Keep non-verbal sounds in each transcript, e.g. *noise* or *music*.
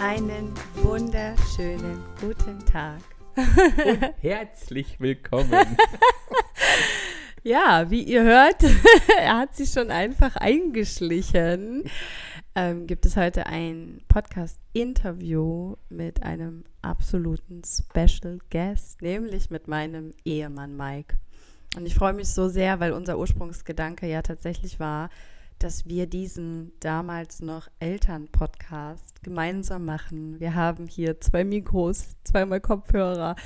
Einen wunderschönen guten Tag. Und herzlich willkommen. *laughs* ja, wie ihr hört, *laughs* er hat sich schon einfach eingeschlichen. Ähm, gibt es heute ein Podcast-Interview mit einem absoluten Special Guest, nämlich mit meinem Ehemann Mike. Und ich freue mich so sehr, weil unser Ursprungsgedanke ja tatsächlich war, dass wir diesen damals noch Eltern-Podcast gemeinsam machen. Wir haben hier zwei Mikros, zweimal Kopfhörer.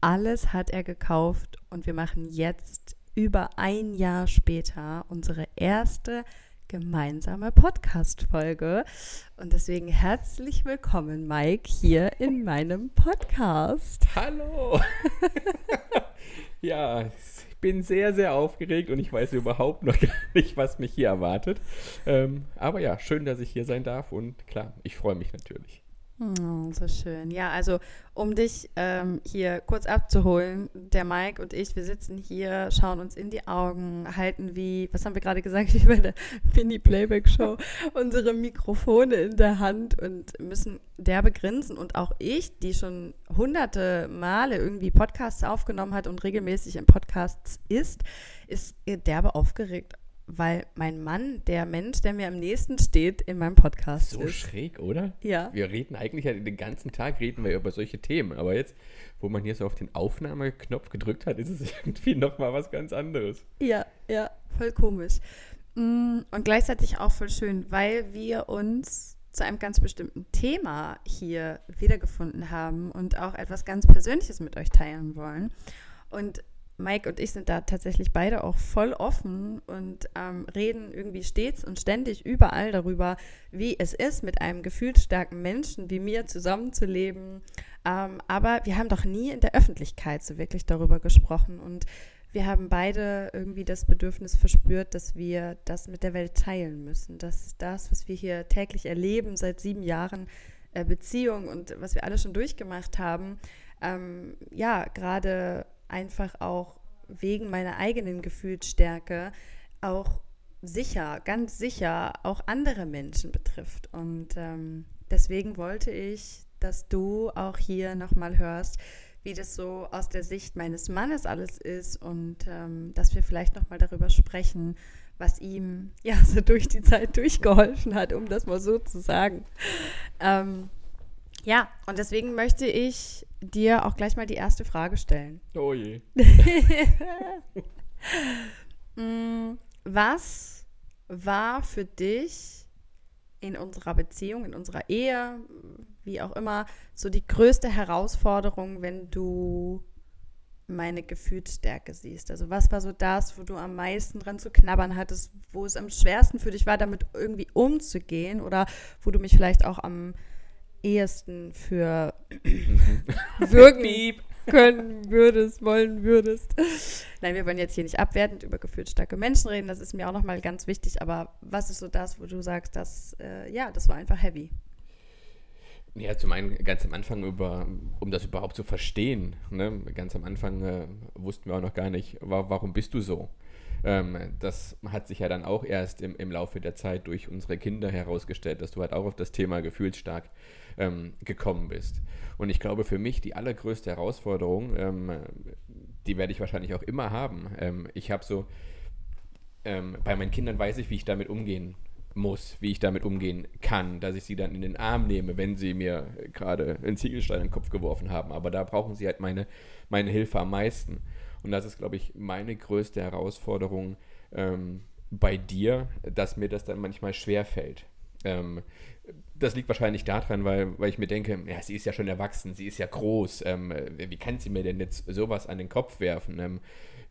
Alles hat er gekauft und wir machen jetzt über ein Jahr später unsere erste gemeinsame Podcast-Folge. Und deswegen herzlich willkommen, Mike, hier in meinem Podcast. Hallo! *laughs* *laughs* ja, bin sehr, sehr aufgeregt und ich weiß überhaupt noch *laughs* gar nicht, was mich hier erwartet. Ähm, aber ja, schön, dass ich hier sein darf und klar, ich freue mich natürlich. Oh, so schön. Ja, also um dich ähm, hier kurz abzuholen, der Mike und ich, wir sitzen hier, schauen uns in die Augen, halten wie, was haben wir gerade gesagt, *laughs* wie bei der Mini-Playback-Show, *laughs* unsere Mikrofone in der Hand und müssen derbe grinsen. Und auch ich, die schon hunderte Male irgendwie Podcasts aufgenommen hat und regelmäßig in Podcasts ist, ist derbe aufgeregt weil mein Mann der Mensch, der mir am nächsten steht, in meinem Podcast so ist. So schräg, oder? Ja. Wir reden eigentlich ja den ganzen Tag reden wir über solche Themen, aber jetzt, wo man hier so auf den Aufnahmeknopf gedrückt hat, ist es *laughs* irgendwie nochmal was ganz anderes. Ja, ja, voll komisch. Mm, und gleichzeitig auch voll schön, weil wir uns zu einem ganz bestimmten Thema hier wiedergefunden haben und auch etwas ganz Persönliches mit euch teilen wollen. Und Mike und ich sind da tatsächlich beide auch voll offen und ähm, reden irgendwie stets und ständig überall darüber, wie es ist, mit einem gefühlsstarken Menschen wie mir zusammenzuleben. Ähm, aber wir haben doch nie in der Öffentlichkeit so wirklich darüber gesprochen und wir haben beide irgendwie das Bedürfnis verspürt, dass wir das mit der Welt teilen müssen, dass das, was wir hier täglich erleben seit sieben Jahren äh, Beziehung und was wir alle schon durchgemacht haben, ähm, ja, gerade einfach auch wegen meiner eigenen Gefühlsstärke auch sicher, ganz sicher auch andere Menschen betrifft. Und ähm, deswegen wollte ich, dass du auch hier nochmal hörst, wie das so aus der Sicht meines Mannes alles ist und ähm, dass wir vielleicht nochmal darüber sprechen, was ihm ja so durch die Zeit durchgeholfen hat, um das mal so zu sagen. Ähm, ja, und deswegen möchte ich dir auch gleich mal die erste Frage stellen. Oh je. *laughs* Mm, was war für dich in unserer Beziehung, in unserer Ehe, wie auch immer, so die größte Herausforderung, wenn du meine Gefühlsstärke siehst? Also was war so das, wo du am meisten dran zu knabbern hattest, wo es am schwersten für dich war, damit irgendwie umzugehen oder wo du mich vielleicht auch am ehesten für *laughs* wirken können würdest, wollen würdest. Nein, wir wollen jetzt hier nicht abwertend über gefühlsstarke Menschen reden, das ist mir auch nochmal ganz wichtig, aber was ist so das, wo du sagst, dass, äh, ja, das war einfach heavy? Ja, zum einen ganz am Anfang, über, um das überhaupt zu verstehen, ne? ganz am Anfang äh, wussten wir auch noch gar nicht, wa warum bist du so? Ähm, das hat sich ja dann auch erst im, im Laufe der Zeit durch unsere Kinder herausgestellt, dass du halt auch auf das Thema gefühlsstark ähm, gekommen bist. Und ich glaube, für mich die allergrößte Herausforderung, ähm, die werde ich wahrscheinlich auch immer haben. Ähm, ich habe so, ähm, bei meinen Kindern weiß ich, wie ich damit umgehen muss, wie ich damit umgehen kann, dass ich sie dann in den Arm nehme, wenn sie mir gerade einen Ziegelstein in den Kopf geworfen haben. Aber da brauchen sie halt meine, meine Hilfe am meisten. Und das ist, glaube ich, meine größte Herausforderung ähm, bei dir, dass mir das dann manchmal schwer fällt. Ähm, das liegt wahrscheinlich daran, weil, weil ich mir denke, ja, sie ist ja schon erwachsen, sie ist ja groß. Ähm, wie kann sie mir denn jetzt sowas an den Kopf werfen? Ähm,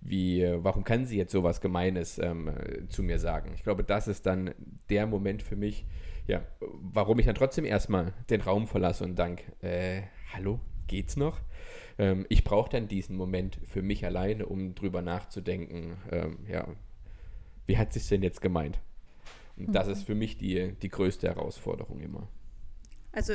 wie, warum kann sie jetzt sowas Gemeines ähm, zu mir sagen? Ich glaube, das ist dann der Moment für mich, ja, warum ich dann trotzdem erstmal den Raum verlasse und dank, äh, hallo, geht's noch? Ähm, ich brauche dann diesen Moment für mich alleine, um drüber nachzudenken, ähm, ja, wie hat sich denn jetzt gemeint? Und das ist für mich die, die größte Herausforderung immer. Also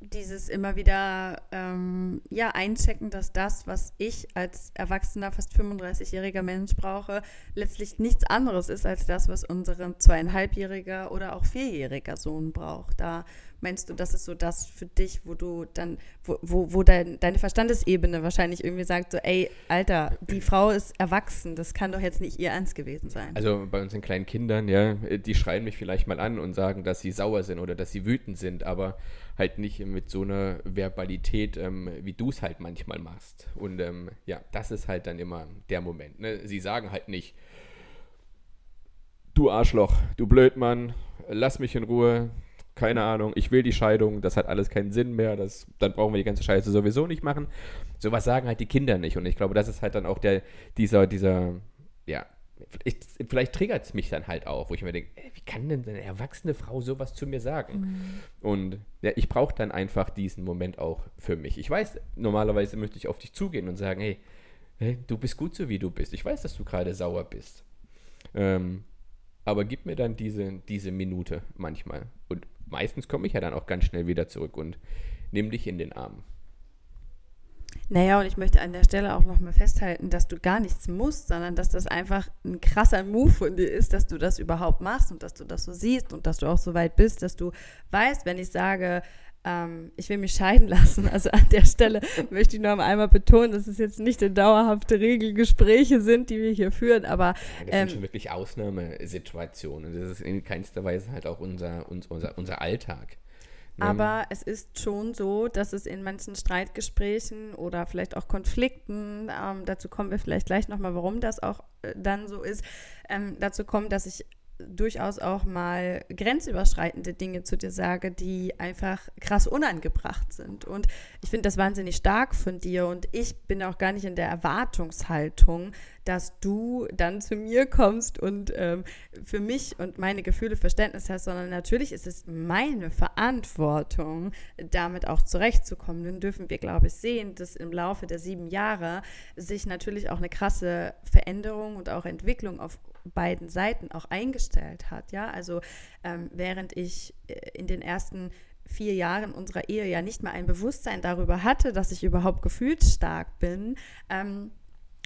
dieses immer wieder ähm, ja einchecken, dass das, was ich als erwachsener, fast 35-jähriger Mensch brauche, letztlich nichts anderes ist als das, was unsere zweieinhalbjähriger oder auch vierjähriger Sohn braucht. Da meinst du, das ist so das für dich, wo du dann, wo, wo, wo dein, deine Verstandesebene wahrscheinlich irgendwie sagt, so, ey, Alter, die *clears throat* Frau ist erwachsen, das kann doch jetzt nicht ihr Ernst gewesen sein. Also bei unseren kleinen Kindern, ja, die schreien mich vielleicht mal an und sagen, dass sie sauer sind oder dass sie wütend sind, aber halt nicht mit so einer Verbalität, ähm, wie du es halt manchmal machst. Und ähm, ja, das ist halt dann immer der Moment. Ne? Sie sagen halt nicht, du Arschloch, du Blödmann, lass mich in Ruhe, keine Ahnung, ich will die Scheidung, das hat alles keinen Sinn mehr, das, dann brauchen wir die ganze Scheiße sowieso nicht machen. Sowas sagen halt die Kinder nicht. Und ich glaube, das ist halt dann auch der, dieser, dieser, ja, ich, vielleicht triggert es mich dann halt auch, wo ich mir denke, ey, wie kann denn eine erwachsene Frau sowas zu mir sagen? Mhm. Und ja, ich brauche dann einfach diesen Moment auch für mich. Ich weiß, normalerweise möchte ich auf dich zugehen und sagen, hey, hey du bist gut so, wie du bist. Ich weiß, dass du gerade sauer bist. Ähm, aber gib mir dann diese, diese Minute manchmal. Und meistens komme ich ja dann auch ganz schnell wieder zurück und nimm dich in den Arm. Naja, und ich möchte an der Stelle auch nochmal festhalten, dass du gar nichts musst, sondern dass das einfach ein krasser Move von dir ist, dass du das überhaupt machst und dass du das so siehst und dass du auch so weit bist, dass du weißt, wenn ich sage, ähm, ich will mich scheiden lassen. Also an der Stelle *laughs* möchte ich noch einmal betonen, dass es jetzt nicht eine dauerhafte Regelgespräche sind, die wir hier führen, aber. Ja, das ähm, sind schon wirklich Ausnahmesituationen. Das ist in keinster Weise halt auch unser, unser, unser Alltag. Ne? Aber es ist schon so, dass es in manchen Streitgesprächen oder vielleicht auch Konflikten, ähm, dazu kommen wir vielleicht gleich nochmal, warum das auch äh, dann so ist, ähm, dazu kommt, dass ich durchaus auch mal grenzüberschreitende Dinge zu dir sage, die einfach krass unangebracht sind. Und ich finde das wahnsinnig stark von dir und ich bin auch gar nicht in der Erwartungshaltung, dass du dann zu mir kommst und ähm, für mich und meine Gefühle Verständnis hast, sondern natürlich ist es meine Verantwortung, damit auch zurechtzukommen. Dann dürfen wir, glaube ich, sehen, dass im Laufe der sieben Jahre sich natürlich auch eine krasse Veränderung und auch Entwicklung auf beiden Seiten auch eingestellt hat. Ja, also ähm, während ich äh, in den ersten vier Jahren unserer Ehe ja nicht mal ein Bewusstsein darüber hatte, dass ich überhaupt gefühlsstark bin, ähm,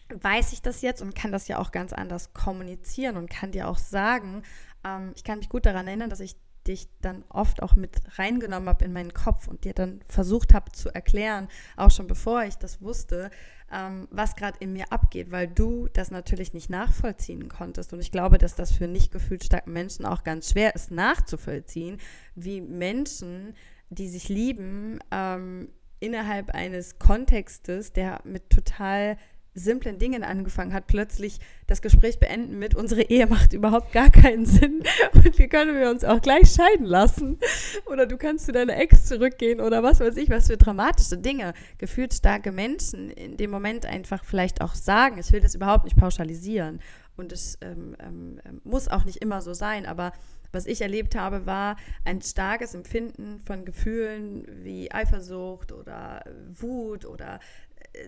weiß ich das jetzt und kann das ja auch ganz anders kommunizieren und kann dir auch sagen, ähm, ich kann mich gut daran erinnern, dass ich dich dann oft auch mit reingenommen habe in meinen Kopf und dir dann versucht habe zu erklären, auch schon bevor ich das wusste, ähm, was gerade in mir abgeht, weil du das natürlich nicht nachvollziehen konntest. Und ich glaube, dass das für nicht gefühlsstarken Menschen auch ganz schwer ist nachzuvollziehen, wie Menschen, die sich lieben, ähm, innerhalb eines Kontextes, der mit total simplen Dingen angefangen hat, plötzlich das Gespräch beenden mit, unsere Ehe macht überhaupt gar keinen Sinn *laughs* und wie können wir uns auch gleich scheiden lassen? Oder du kannst zu deiner Ex zurückgehen oder was weiß ich, was für dramatische Dinge gefühlt starke Menschen in dem Moment einfach vielleicht auch sagen. Ich will das überhaupt nicht pauschalisieren und es ähm, ähm, ähm muss auch nicht immer so sein, aber was ich erlebt habe, war ein starkes Empfinden von Gefühlen wie Eifersucht oder Wut oder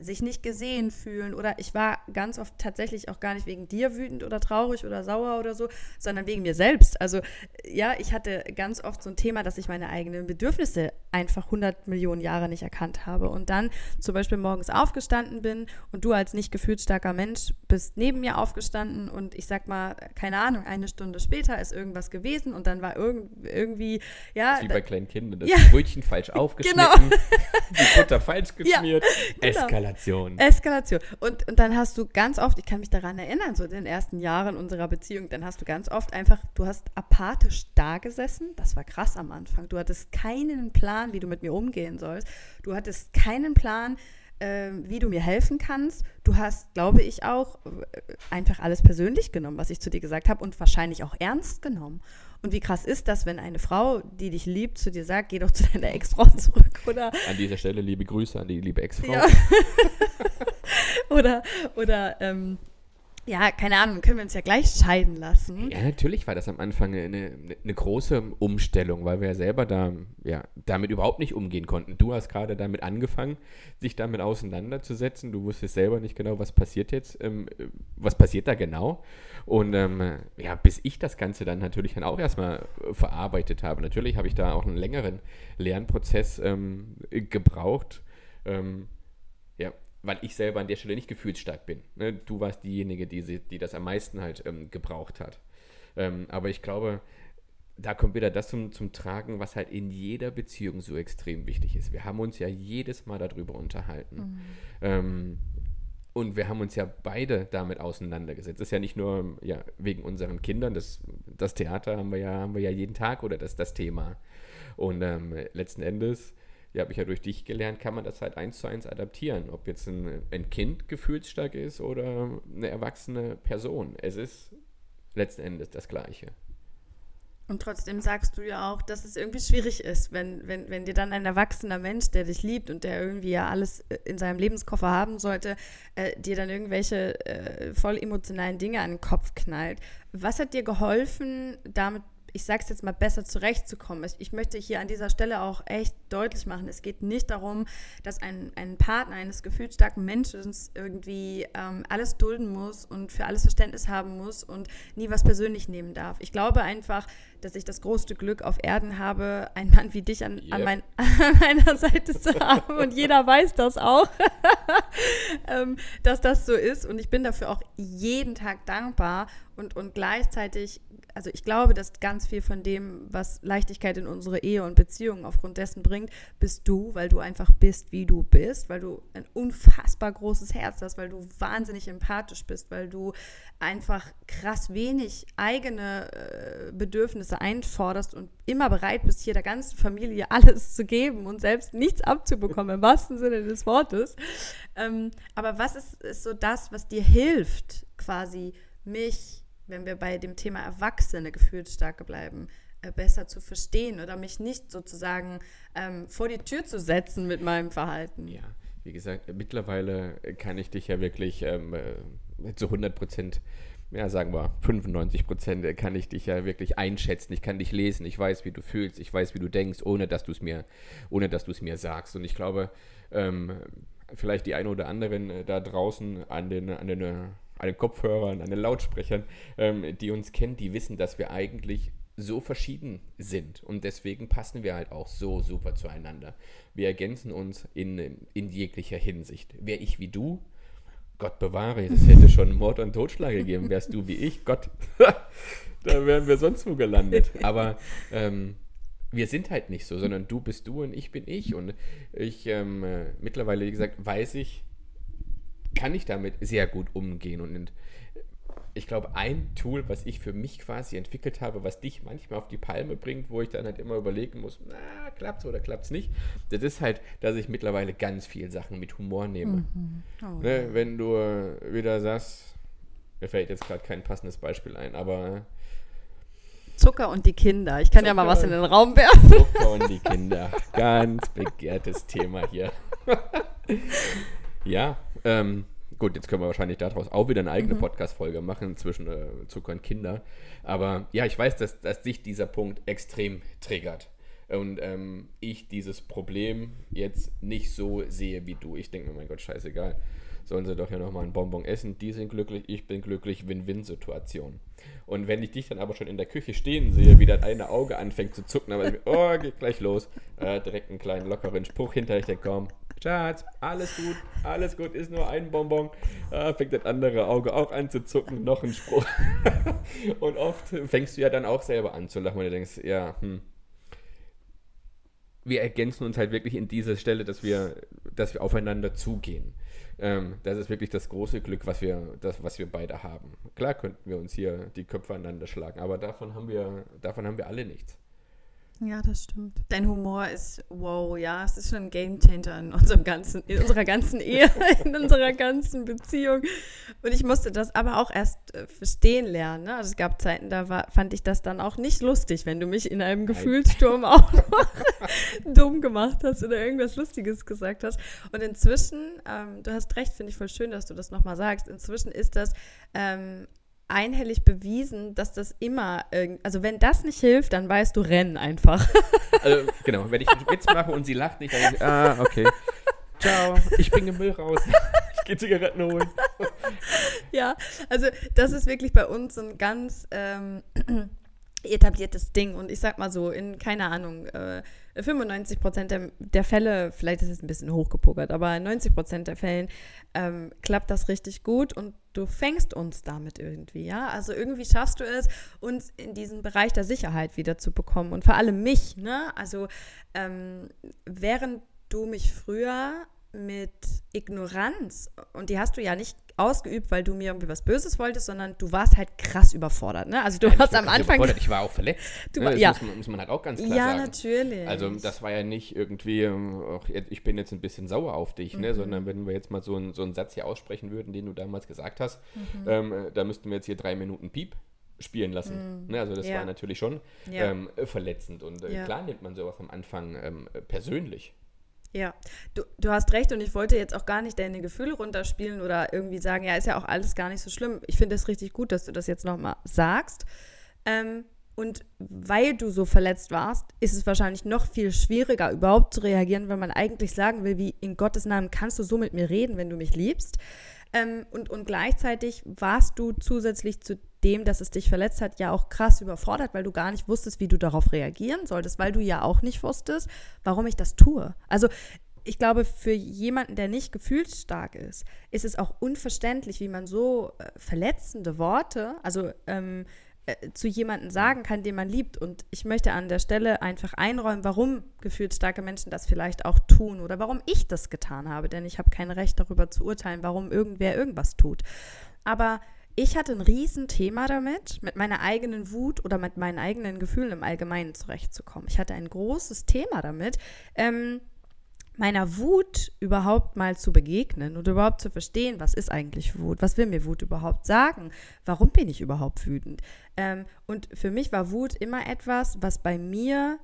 sich nicht gesehen fühlen oder ich war ganz oft tatsächlich auch gar nicht wegen dir wütend oder traurig oder sauer oder so, sondern wegen mir selbst. Also ja, ich hatte ganz oft so ein Thema, dass ich meine eigenen Bedürfnisse einfach 100 Millionen Jahre nicht erkannt habe und dann zum Beispiel morgens aufgestanden bin und du als nicht gefühlsstarker Mensch bist neben mir aufgestanden und ich sag mal, keine Ahnung, eine Stunde später ist irgendwas gewesen und dann war irgend, irgendwie, ja. Wie bei kleinen Kindern, das ja. Brötchen falsch *laughs* aufgeschnitten, genau. die Butter falsch *laughs* geschmiert, ja, genau. Eskalation. Eskalation. Und, und dann hast du ganz oft, ich kann mich daran erinnern, so in den ersten Jahren unserer Beziehung, dann hast du ganz oft einfach, du hast apathisch da gesessen. Das war krass am Anfang. Du hattest keinen Plan, wie du mit mir umgehen sollst. Du hattest keinen Plan, äh, wie du mir helfen kannst. Du hast, glaube ich, auch äh, einfach alles persönlich genommen, was ich zu dir gesagt habe und wahrscheinlich auch ernst genommen. Und wie krass ist das, wenn eine Frau, die dich liebt, zu dir sagt, geh doch zu deiner Ex-Frau *laughs* zurück, oder? An dieser Stelle liebe Grüße an die liebe Ex-Frau. Ja. *laughs* oder, oder, ähm, ja, keine Ahnung, können wir uns ja gleich scheiden lassen. Ja, natürlich war das am Anfang eine, eine große Umstellung, weil wir ja selber da ja, damit überhaupt nicht umgehen konnten. Du hast gerade damit angefangen, sich damit auseinanderzusetzen. Du wusstest selber nicht genau, was passiert jetzt, ähm, was passiert da genau. Und ähm, ja, bis ich das Ganze dann natürlich dann auch erstmal verarbeitet habe. Natürlich habe ich da auch einen längeren Lernprozess ähm, gebraucht. Ähm, ja, weil ich selber an der Stelle nicht gefühlsstark bin. Ne? Du warst diejenige, die, die das am meisten halt ähm, gebraucht hat. Ähm, aber ich glaube, da kommt wieder das zum, zum Tragen, was halt in jeder Beziehung so extrem wichtig ist. Wir haben uns ja jedes Mal darüber unterhalten. Mhm. Und wir haben uns ja beide damit auseinandergesetzt. Das ist ja nicht nur ja, wegen unseren Kindern, das, das Theater haben wir, ja, haben wir ja jeden Tag oder das, das Thema. Und ähm, letzten Endes ja, habe ich ja durch dich gelernt, kann man das halt eins zu eins adaptieren. Ob jetzt ein, ein Kind gefühlsstark ist oder eine erwachsene Person. Es ist letzten Endes das Gleiche. Und trotzdem sagst du ja auch, dass es irgendwie schwierig ist, wenn, wenn, wenn dir dann ein erwachsener Mensch, der dich liebt und der irgendwie ja alles äh, in seinem Lebenskoffer haben sollte, äh, dir dann irgendwelche äh, voll emotionalen Dinge an den Kopf knallt. Was hat dir geholfen, damit ich sage es jetzt mal, besser zurechtzukommen. Ich, ich, möchte hier an dieser Stelle auch echt deutlich machen, es geht nicht darum, dass ein, ein Partner eines gefühlsstarken Menschen irgendwie ähm, alles dulden muss und für alles Verständnis haben muss und nie was persönlich nehmen darf. Ich glaube einfach, dass ich das größte Glück auf Erden habe, einen Mann wie dich an, yep. an, mein, *laughs* an meiner Seite zu haben. Und jeder weiß das auch, *laughs* ähm, dass das so ist. Und ich bin dafür auch jeden Tag dankbar und, und gleichzeitig also ich glaube, dass ganz viel von dem, was Leichtigkeit in unsere Ehe und Beziehungen aufgrund dessen bringt, bist du, weil du einfach bist, wie du bist, weil du ein unfassbar großes Herz hast, weil du wahnsinnig empathisch bist, weil du einfach krass wenig eigene äh, Bedürfnisse einforderst und immer bereit bist, hier der ganzen Familie *laughs* alles zu geben und selbst nichts abzubekommen, im wahrsten Sinne des Wortes. Ähm, aber was ist, ist so das, was dir hilft, quasi mich wenn wir bei dem Thema Erwachsene gefühlsstarke bleiben, äh, besser zu verstehen oder mich nicht sozusagen ähm, vor die Tür zu setzen mit meinem Verhalten. Ja, wie gesagt, mittlerweile kann ich dich ja wirklich ähm, äh, zu 100 Prozent ja, sagen wir 95 Prozent kann ich dich ja wirklich einschätzen. Ich kann dich lesen. Ich weiß, wie du fühlst. Ich weiß, wie du denkst, ohne dass du es mir, ohne dass du es mir sagst. Und ich glaube, ähm, vielleicht die eine oder anderen äh, da draußen an den, an den äh, an den Kopfhörern, an den Lautsprechern, ähm, die uns kennen, die wissen, dass wir eigentlich so verschieden sind. Und deswegen passen wir halt auch so super zueinander. Wir ergänzen uns in, in jeglicher Hinsicht. Wäre ich wie du, Gott bewahre, es hätte schon Mord und Totschlag gegeben. Wärst du wie ich, Gott, *laughs* da wären wir sonst wo gelandet. Aber ähm, wir sind halt nicht so, sondern du bist du und ich bin ich. Und ich ähm, äh, mittlerweile, wie gesagt, weiß ich, kann ich damit sehr gut umgehen. Und ich glaube, ein Tool, was ich für mich quasi entwickelt habe, was dich manchmal auf die Palme bringt, wo ich dann halt immer überlegen muss, na, klappt's oder klappt's nicht, das ist halt, dass ich mittlerweile ganz viel Sachen mit Humor nehme. Mhm. Oh, ne, wenn du wieder sagst, mir fällt jetzt gerade kein passendes Beispiel ein, aber Zucker und die Kinder. Ich kann Zucker, ja mal was in den Raum werfen. Zucker und die Kinder. Ganz begehrtes Thema hier. *laughs* ja, ähm, gut, jetzt können wir wahrscheinlich daraus auch wieder eine eigene mhm. Podcast-Folge machen zwischen äh, Zucker und Kinder. Aber ja, ich weiß, dass, dass dich dieser Punkt extrem triggert. Und ähm, ich dieses Problem jetzt nicht so sehe wie du. Ich denke mir, mein Gott, scheißegal. Sollen sie doch ja nochmal einen Bonbon essen. Die sind glücklich, ich bin glücklich. Win-Win-Situation. Und wenn ich dich dann aber schon in der Küche stehen sehe, wie das eine Auge anfängt zu zucken, aber ich, oh, geht gleich los. Äh, direkt einen kleinen lockeren Spruch hinter. Ich denke, komm, Schatz, alles gut, alles gut, ist nur ein Bonbon. Ah, fängt das andere Auge auch an zu zucken, noch ein Spruch. *laughs* und oft fängst du ja dann auch selber an zu lachen, und du denkst, ja, hm. Wir ergänzen uns halt wirklich in dieser Stelle, dass wir, dass wir aufeinander zugehen. Ähm, das ist wirklich das große Glück, was wir, das, was wir beide haben. Klar könnten wir uns hier die Köpfe aneinander schlagen, aber davon haben wir, davon haben wir alle nichts. Ja, das stimmt. Dein Humor ist wow, ja, es ist schon ein Gamechanger in unserem ganzen, in unserer ganzen Ehe, *laughs* in unserer ganzen Beziehung. Und ich musste das aber auch erst äh, verstehen lernen. Ne? Also es gab Zeiten, da war, fand ich das dann auch nicht lustig, wenn du mich in einem Gefühlssturm auch noch *laughs* dumm gemacht hast oder irgendwas Lustiges gesagt hast. Und inzwischen, ähm, du hast recht, finde ich voll schön, dass du das nochmal sagst. Inzwischen ist das ähm, einhellig bewiesen, dass das immer, also wenn das nicht hilft, dann weißt du, rennen einfach. *laughs* Also genau, wenn ich einen Witz mache und sie lacht nicht, dann denke ich, ah, okay. Ciao, ich bringe Müll raus. *laughs* Ich gehe Zigaretten holen. Ja, also das ist wirklich bei uns ein ganz ähm, *clears throat* etabliertes Ding. Und ich sag mal so, in, keine Ahnung, äh, 95 Prozent der, der, Fälle, vielleicht ist es ein bisschen hochgepokert, aber in 90 Prozent der Fällen ähm, klappt das richtig gut und du fängst uns damit irgendwie, ja. Also irgendwie schaffst du es, uns in diesen Bereich der Sicherheit wieder zu bekommen und vor allem mich, ne? Also ähm, während du mich früher mit Ignoranz, und die hast du ja nicht ausgeübt, weil du mir irgendwie was Böses wolltest, sondern du warst halt krass überfordert. Ne? Also du Nein, warst am Anfang. Ich war auch verletzt. *laughs* Du, ne? Das ja. muss, man, muss man halt auch ganz klar ja, sagen. Ja, natürlich. Also das war ja nicht irgendwie, ähm, ich bin jetzt ein bisschen sauer auf dich, ne? mhm. ne? sondern wenn wir jetzt mal so, ein, so einen Satz hier aussprechen würden, den du damals gesagt hast, mhm. ähm, da müssten wir jetzt hier drei Minuten Piep spielen lassen. Mhm. Ne? Also das ja. war natürlich schon ja. ähm, verletzend. Und äh, klar nimmt man sowas am Anfang ähm, persönlich. Ja, du, du hast recht und ich wollte jetzt auch gar nicht deine Gefühle runterspielen oder irgendwie sagen, ja, ist ja auch alles gar nicht so schlimm. Ich finde es richtig gut, dass du das jetzt nochmal sagst. Ähm, und weil du so verletzt warst, ist es wahrscheinlich noch viel schwieriger, überhaupt zu reagieren, wenn man eigentlich sagen will, wie in Gottes Namen kannst du so mit mir reden, wenn du mich liebst. Ähm, und, und gleichzeitig warst du zusätzlich zu dem, dass es dich verletzt hat, ja auch krass überfordert, weil du gar nicht wusstest, wie du darauf reagieren solltest, weil du ja auch nicht wusstest, warum ich das tue. Also ich glaube, für jemanden, der nicht gefühlsstark ist, ist es auch unverständlich, wie man so äh, verletzende Worte, also ähm, äh, zu jemandem sagen kann, den man liebt. Und ich möchte an der Stelle einfach einräumen, warum gefühlsstarke Menschen das vielleicht auch tun oder warum ich das getan habe, denn ich habe kein Recht darüber zu urteilen, warum irgendwer irgendwas tut. Aber ich hatte ein Riesenthema damit, mit meiner eigenen Wut oder mit meinen eigenen Gefühlen im Allgemeinen zurechtzukommen. Ich hatte ein großes Thema damit, ähm, meiner Wut überhaupt mal zu begegnen und überhaupt zu verstehen, was ist eigentlich Wut, was will mir Wut überhaupt sagen, warum bin ich überhaupt wütend. Ähm, und für mich war Wut immer etwas, was bei mir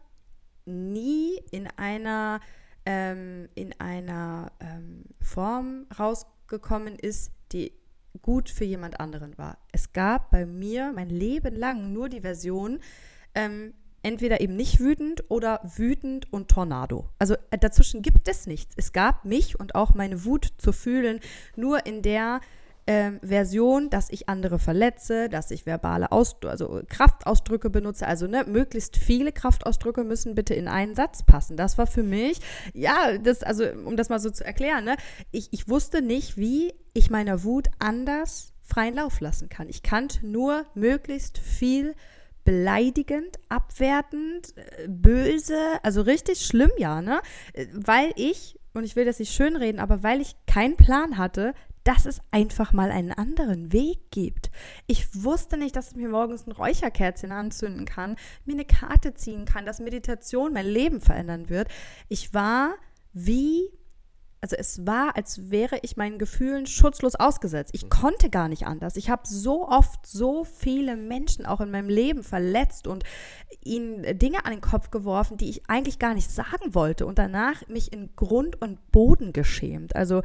nie in einer, ähm, in einer ähm, Form rausgekommen ist, die gut für jemand anderen war. Es gab bei mir mein Leben lang nur die Version, ähm, entweder eben nicht wütend oder wütend und Tornado. Also äh, dazwischen gibt es nichts. Es gab mich und auch meine Wut zu fühlen nur in der ähm, Version, dass ich andere verletze, dass ich verbale Ausdrücke, also Kraftausdrücke benutze. Also ne, möglichst viele Kraftausdrücke müssen bitte in einen Satz passen. Das war für mich, ja, das, also um das mal so zu erklären, ne, ich, ich wusste nicht, wie ich meiner Wut anders freien Lauf lassen kann. Ich kannte nur möglichst viel beleidigend, abwertend, äh, böse, also richtig schlimm, ja, ne? Weil ich, und ich will das nicht schönreden, aber weil ich keinen Plan hatte, dass es einfach mal einen anderen Weg gibt. Ich wusste nicht, dass ich mir morgens ein Räucherkerzchen anzünden kann, mir eine Karte ziehen kann, dass Meditation mein Leben verändern wird. Ich war wie also es war, als wäre ich meinen Gefühlen schutzlos ausgesetzt. Ich konnte gar nicht anders. Ich habe so oft so viele Menschen auch in meinem Leben verletzt und ihnen Dinge an den Kopf geworfen, die ich eigentlich gar nicht sagen wollte und danach mich in Grund und Boden geschämt. Also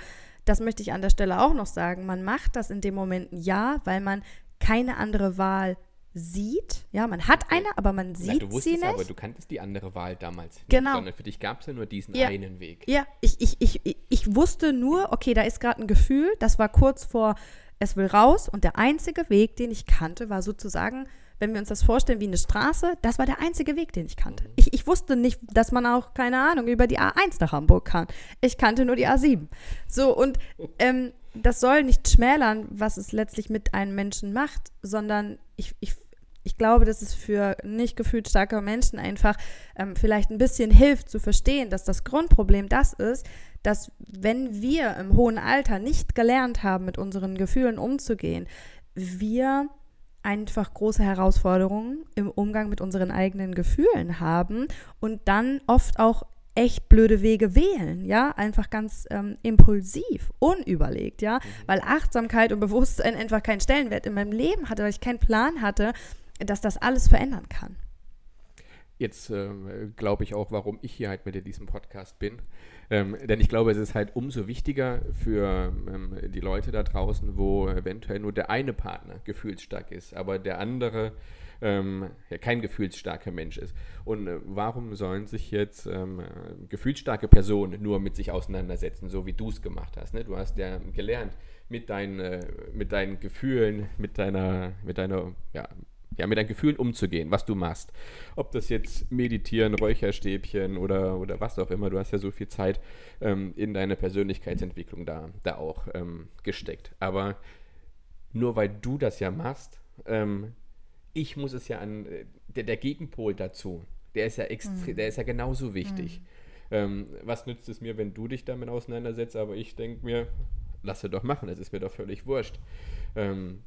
das möchte ich an der Stelle auch noch sagen. Man macht das in dem Moment ja, weil man keine andere Wahl sieht. Ja, man hat eine, aber man sieht Na, du sie nicht. aber du kanntest die andere Wahl damals nicht, genau. sondern für dich gab es ja nur diesen ja. einen Weg. Ja, ich, ich, ich, ich wusste nur, okay, da ist gerade ein Gefühl, das war kurz vor, es will raus und der einzige Weg, den ich kannte, war sozusagen wenn wir uns das vorstellen wie eine Straße, das war der einzige Weg, den ich kannte. Mhm. Ich, ich wusste nicht, dass man auch, keine Ahnung, über die A1 nach Hamburg kann. Ich kannte nur die A7. So, und *laughs* ähm, das soll nicht schmälern, was es letztlich mit einem Menschen macht, sondern ich, ich, ich glaube, dass es für nicht gefühlt starke Menschen einfach ähm, vielleicht ein bisschen hilft zu verstehen, dass das Grundproblem das ist, dass wenn wir im hohen Alter nicht gelernt haben, mit unseren Gefühlen umzugehen, wir einfach große Herausforderungen im Umgang mit unseren eigenen Gefühlen haben und dann oft auch echt blöde Wege wählen, ja, einfach ganz ähm, impulsiv, unüberlegt, ja, mhm. weil Achtsamkeit und Bewusstsein einfach keinen Stellenwert in meinem Leben hatte, weil ich keinen Plan hatte, dass das alles verändern kann. Jetzt äh, glaube ich auch, warum ich hier halt mit in diesem Podcast bin. Ähm, denn ich glaube, es ist halt umso wichtiger für ähm, die Leute da draußen, wo eventuell nur der eine Partner gefühlsstark ist, aber der andere ähm, ja, kein gefühlsstarker Mensch ist. Und äh, warum sollen sich jetzt ähm, gefühlsstarke Personen nur mit sich auseinandersetzen, so wie du es gemacht hast? Ne? Du hast ja gelernt, mit, dein, äh, mit deinen Gefühlen, mit deiner, mit deiner ja, ja, mit deinen Gefühlen umzugehen, was du machst. Ob das jetzt Meditieren, Räucherstäbchen oder, oder was auch immer, du hast ja so viel Zeit ähm, in deine Persönlichkeitsentwicklung da, da auch ähm, gesteckt. Aber nur weil du das ja machst, ähm, ich muss es ja an, äh, der, der Gegenpol dazu, der ist ja extrem, mhm. der ist ja genauso wichtig. Mhm. Ähm, was nützt es mir, wenn du dich damit auseinandersetzt, aber ich denke mir, lasse doch machen, das ist mir doch völlig wurscht. Ähm,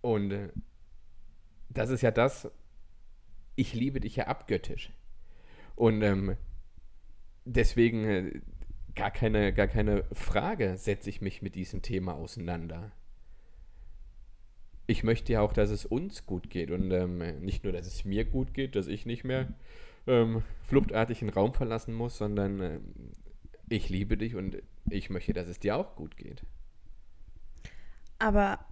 und äh, das ist ja das, ich liebe dich ja abgöttisch. Und ähm, deswegen äh, gar, keine, gar keine Frage setze ich mich mit diesem Thema auseinander. Ich möchte ja auch, dass es uns gut geht und ähm, nicht nur, dass es mir gut geht, dass ich nicht mehr ähm, fluchtartig den Raum verlassen muss, sondern äh, ich liebe dich und ich möchte, dass es dir auch gut geht. Aber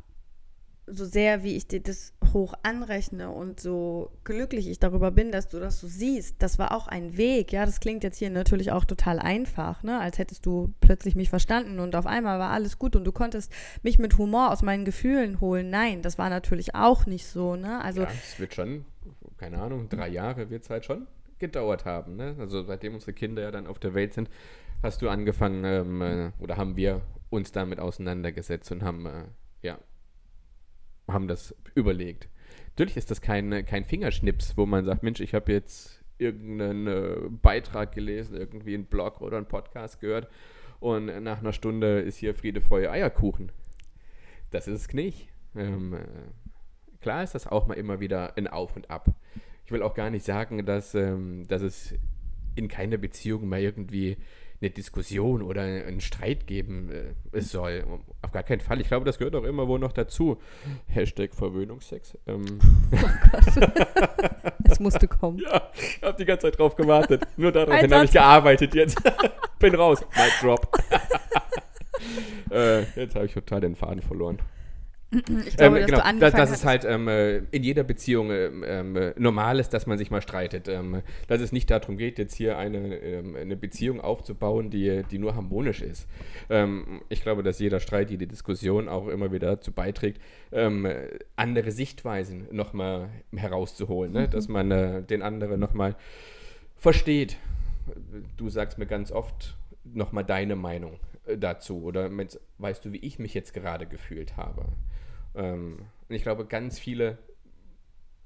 so sehr, wie ich dir das hoch anrechne und so glücklich ich darüber bin, dass du das so siehst, das war auch ein Weg. Ja, das klingt jetzt hier natürlich auch total einfach, ne? als hättest du plötzlich mich verstanden und auf einmal war alles gut und du konntest mich mit Humor aus meinen Gefühlen holen. Nein, das war natürlich auch nicht so. Ne? Also, ja, es wird schon, keine Ahnung, drei Jahre wird es halt schon gedauert haben. Ne? Also seitdem unsere Kinder ja dann auf der Welt sind, hast du angefangen ähm, äh, oder haben wir uns damit auseinandergesetzt und haben äh, ja haben das überlegt. Natürlich ist das kein, kein Fingerschnips, wo man sagt, Mensch, ich habe jetzt irgendeinen äh, Beitrag gelesen, irgendwie einen Blog oder einen Podcast gehört und nach einer Stunde ist hier Friede, Freude, Eierkuchen. Das ist es nicht. Ähm, äh, klar ist das auch mal immer wieder ein Auf und Ab. Ich will auch gar nicht sagen, dass, ähm, dass es in keiner Beziehung mal irgendwie eine Diskussion oder einen Streit geben äh, soll. Auf gar keinen Fall. Ich glaube, das gehört auch immer wohl noch dazu. Hashtag Verwöhnungsex. Ähm. *laughs* Oh Gott. es musste kommen. Ja, ich habe die ganze Zeit drauf gewartet. Nur darauf habe ich gearbeitet jetzt. *laughs* Bin raus. Mic drop. *laughs* äh, jetzt habe ich total den Faden verloren. Ich glaube, ähm, genau, dass, dass es halt ähm, äh, in jeder Beziehung ähm, ähm, normal ist, dass man sich mal streitet. Ähm, dass es nicht darum geht, jetzt hier eine, ähm, eine Beziehung aufzubauen, die, die nur harmonisch ist. ich glaube, dass jeder Streit, jede Diskussion auch immer wieder dazu beiträgt, andere Sichtweisen nochmal herauszuholen. Ne? Mhm. Dass man äh, den anderen nochmal versteht. Du sagst mir ganz oft nochmal deine Meinung äh, dazu oder weißt du, wie ich mich jetzt gerade gefühlt habe. Ähm, und ich glaube, ganz viele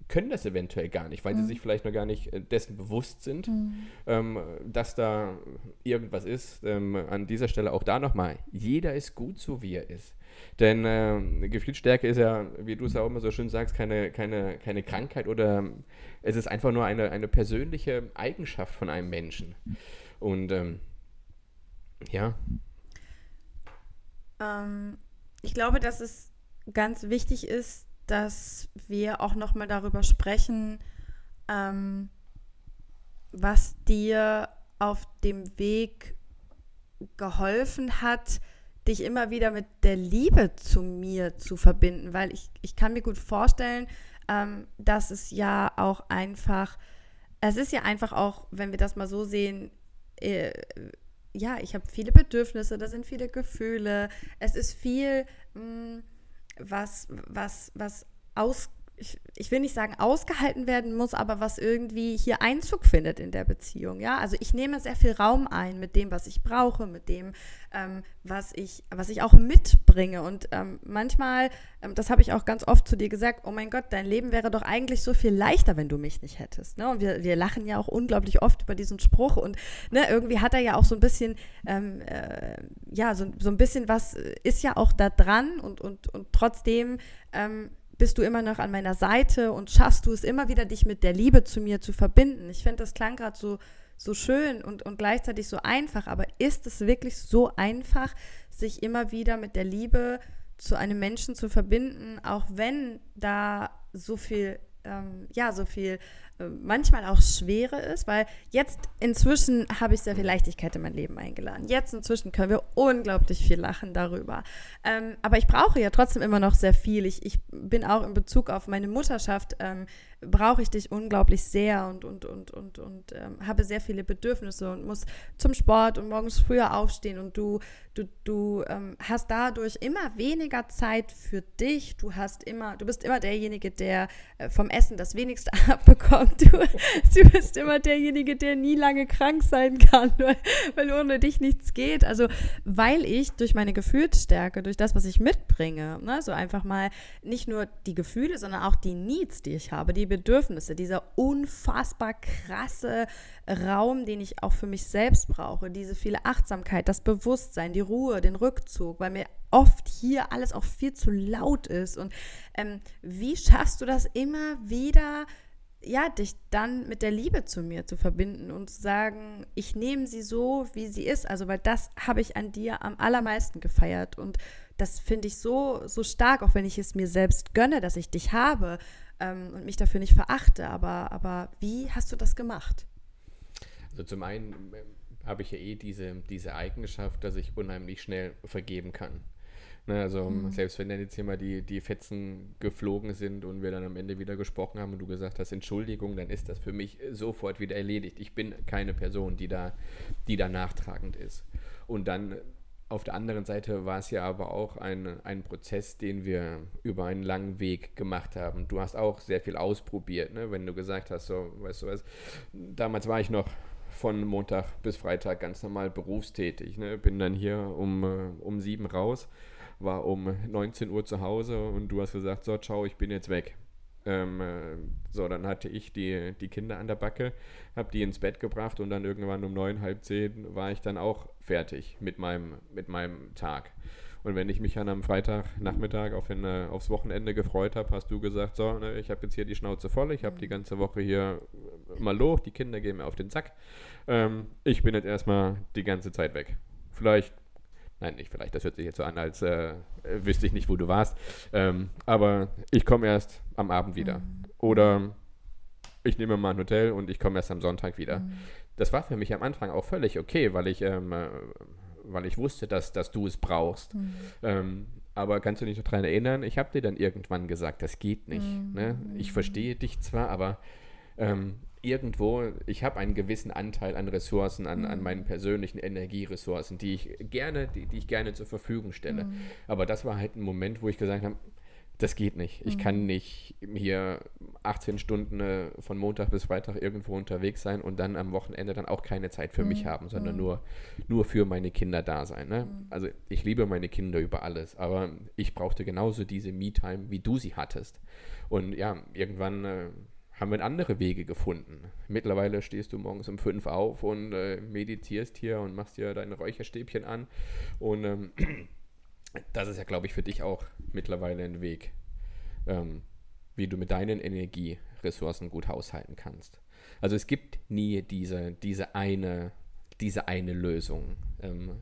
können das eventuell gar nicht, weil mhm. sie sich vielleicht noch gar nicht äh, dessen bewusst sind, mhm. ähm, dass da irgendwas ist. Ähm, an dieser Stelle auch da nochmal, jeder ist gut so, wie er ist. Denn äh, Gefühlsstärke ist ja, wie du es auch immer so schön sagst, keine, keine, keine Krankheit oder es ist einfach nur eine, eine persönliche Eigenschaft von einem Menschen. Und ähm, ja. Ähm, ich glaube, dass es ganz wichtig ist, dass wir auch noch mal darüber sprechen, ähm, was dir auf dem Weg geholfen hat, dich immer wieder mit der Liebe zu mir zu verbinden, weil ich, ich kann mir gut vorstellen, ähm, dass es ja auch einfach, es ist ja einfach auch, wenn wir das mal so sehen, äh, ja, ich habe viele Bedürfnisse, da sind viele Gefühle, es ist viel, mh, mm, was, was, was aus, ich, ich, will nicht sagen ausgehalten werden muss, aber was irgendwie hier Einzug findet in der Beziehung. Ja, also ich nehme sehr viel Raum ein mit dem, was ich brauche, mit dem, ähm, was ich, was ich auch mitbringe. Und ähm, manchmal, ähm, das habe ich auch ganz oft zu dir gesagt, oh mein Gott, dein Leben wäre doch eigentlich so viel leichter, wenn du mich nicht hättest. Ne? Und wir, wir lachen ja auch unglaublich oft über diesen Spruch und ne, irgendwie hat er ja auch so ein bisschen, ähm, äh, ja, so, so ein bisschen was ist ja auch da dran und, und, und trotzdem ähm, bist du immer noch an meiner Seite und schaffst du es immer wieder, dich mit der Liebe zu mir zu verbinden? Ich finde, das klang gerade so, so schön und, und gleichzeitig so einfach, aber ist es wirklich so einfach, sich immer wieder mit der Liebe zu einem Menschen zu verbinden, auch wenn da so viel, ähm, ja, so viel manchmal auch Schwere ist, weil jetzt inzwischen habe ich sehr viel Leichtigkeit in mein Leben eingeladen. Jetzt inzwischen können wir unglaublich viel lachen darüber. Ähm, aber ich brauche ja trotzdem immer noch sehr viel. Ich, ich bin auch in Bezug auf meine Mutterschaft ähm, brauche ich dich unglaublich sehr und, und, und, und, und ähm, habe sehr viele Bedürfnisse und muss zum Sport und morgens früher aufstehen und du, du, du ähm, hast dadurch immer weniger Zeit für dich. Du hast immer, du bist immer derjenige, der äh, vom Essen das wenigste *laughs* abbekommt. Du, *laughs* du bist immer derjenige, der nie lange krank sein kann, weil, *laughs* weil ohne dich nichts geht. Also weil ich durch meine Gefühlsstärke, durch das, was ich mitbringe, ne, so einfach mal nicht nur die Gefühle, sondern auch die Needs, die ich habe, die Bedürfnisse, dieser unfassbar krasse Raum, den ich auch für mich selbst brauche, diese viele Achtsamkeit, das Bewusstsein, die Ruhe, den Rückzug, weil mir oft hier alles auch viel zu laut ist. Und ähm, wie schaffst du das immer wieder? ja, dich dann mit der Liebe zu mir zu verbinden und zu sagen, ich nehme sie so, wie sie ist. Also, weil das habe ich an dir am allermeisten gefeiert. Und das finde ich so, so stark, auch wenn ich es mir selbst gönne, dass ich dich habe ähm, und mich dafür nicht verachte. Aber, aber wie hast du das gemacht? Also zum einen äh, habe ich ja eh diese, diese Eigenschaft, dass ich unheimlich schnell vergeben kann. Ne, also mhm. selbst wenn dann jetzt hier mal die, die Fetzen geflogen sind und wir dann am Ende wieder gesprochen haben und du gesagt hast, Entschuldigung, dann ist das für mich sofort wieder erledigt. Ich bin keine Person, die da, die da nachtragend ist. Und dann auf der anderen Seite war es ja aber auch ein, ein Prozess, den wir über einen langen Weg gemacht haben. Du hast auch sehr viel ausprobiert, ne? wenn du gesagt hast, so, weißt du was, damals war ich noch von Montag bis Freitag ganz normal berufstätig. Ne? Bin dann hier um, äh, um sieben raus, war um 19 Uhr zu Hause und du hast gesagt, so, ciao, ich bin jetzt weg. Ähm, äh, so, dann hatte ich die, die Kinder an der Backe, habe die ins Bett gebracht und dann irgendwann um neun, halb zehn war ich dann auch fertig mit meinem, mit meinem Tag. Und wenn ich mich dann am Freitagnachmittag auf den, äh, aufs Wochenende gefreut habe, hast du gesagt, so, ne, ich habe jetzt hier die Schnauze voll, ich habe die ganze Woche hier mal los, die Kinder gehen mir auf den Sack. Ähm, ich bin jetzt erstmal die ganze Zeit weg. Vielleicht Nein, nicht vielleicht, das hört sich jetzt so an, als äh, wüsste ich nicht, wo du warst. Ähm, aber ich komme erst am Abend wieder. Mhm. Oder ich nehme mal ein Hotel und ich komme erst am Sonntag wieder. Mhm. Das war für mich am Anfang auch völlig okay, weil ich, ähm, äh, weil ich wusste, dass, dass du es brauchst. Mhm. Ähm, aber kannst du dich noch daran erinnern? Ich habe dir dann irgendwann gesagt, das geht nicht. Mhm. Ne? Ich verstehe dich zwar, aber ähm, irgendwo, ich habe einen gewissen Anteil an Ressourcen, an, mhm. an meinen persönlichen Energieressourcen, die ich gerne, die, die ich gerne zur Verfügung stelle. Mhm. Aber das war halt ein Moment, wo ich gesagt habe, das geht nicht. Ich mhm. kann nicht hier 18 Stunden äh, von Montag bis Freitag irgendwo unterwegs sein und dann am Wochenende dann auch keine Zeit für mich mhm. haben, sondern mhm. nur, nur für meine Kinder da sein. Ne? Mhm. Also ich liebe meine Kinder über alles, aber ich brauchte genauso diese Me-Time, wie du sie hattest. Und ja, irgendwann äh, haben wir andere Wege gefunden. Mittlerweile stehst du morgens um fünf auf und äh, meditierst hier und machst dir deine Räucherstäbchen an. Und ähm, *clears throat* das ist ja, glaube ich, für dich auch mittlerweile ein Weg, ähm, wie du mit deinen Energieressourcen gut haushalten kannst. Also es gibt nie diese, diese, eine, diese eine Lösung. Ähm,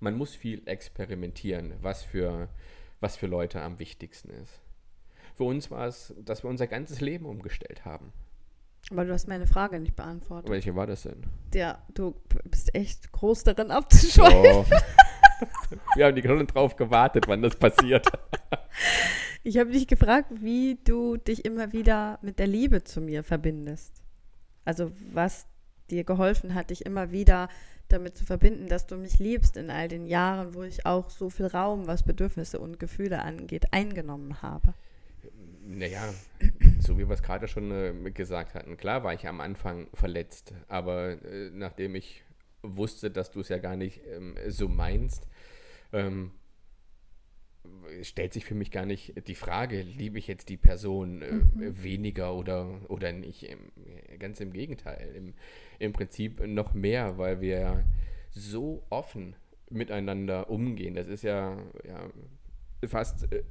man muss viel experimentieren, was für, was für Leute am wichtigsten ist. Für uns war es, dass wir unser ganzes Leben umgestellt haben. Aber du hast meine Frage nicht beantwortet. Welche war das denn? Ja, du bist echt groß darin abzuschweifen. Oh. *laughs* wir haben die Gründe drauf gewartet, wann das passiert. ich habe dich gefragt, wie du dich immer wieder mit der Liebe zu mir verbindest. Also was dir geholfen hat, dich immer wieder damit zu verbinden, dass du mich liebst in all den Jahren, wo ich auch so viel Raum, was Bedürfnisse und Gefühle angeht, eingenommen habe. Naja, so wie wir es gerade schon äh, gesagt hatten, klar war ich am Anfang verletzt, aber äh, nachdem ich wusste, dass du es ja gar nicht ähm, so meinst, ähm, stellt sich für mich gar nicht die Frage, liebe ich jetzt die Person äh, mhm. weniger oder, oder nicht. Ganz im Gegenteil, im, im Prinzip noch mehr, weil wir so offen miteinander umgehen. Das ist ja, ja fast äh,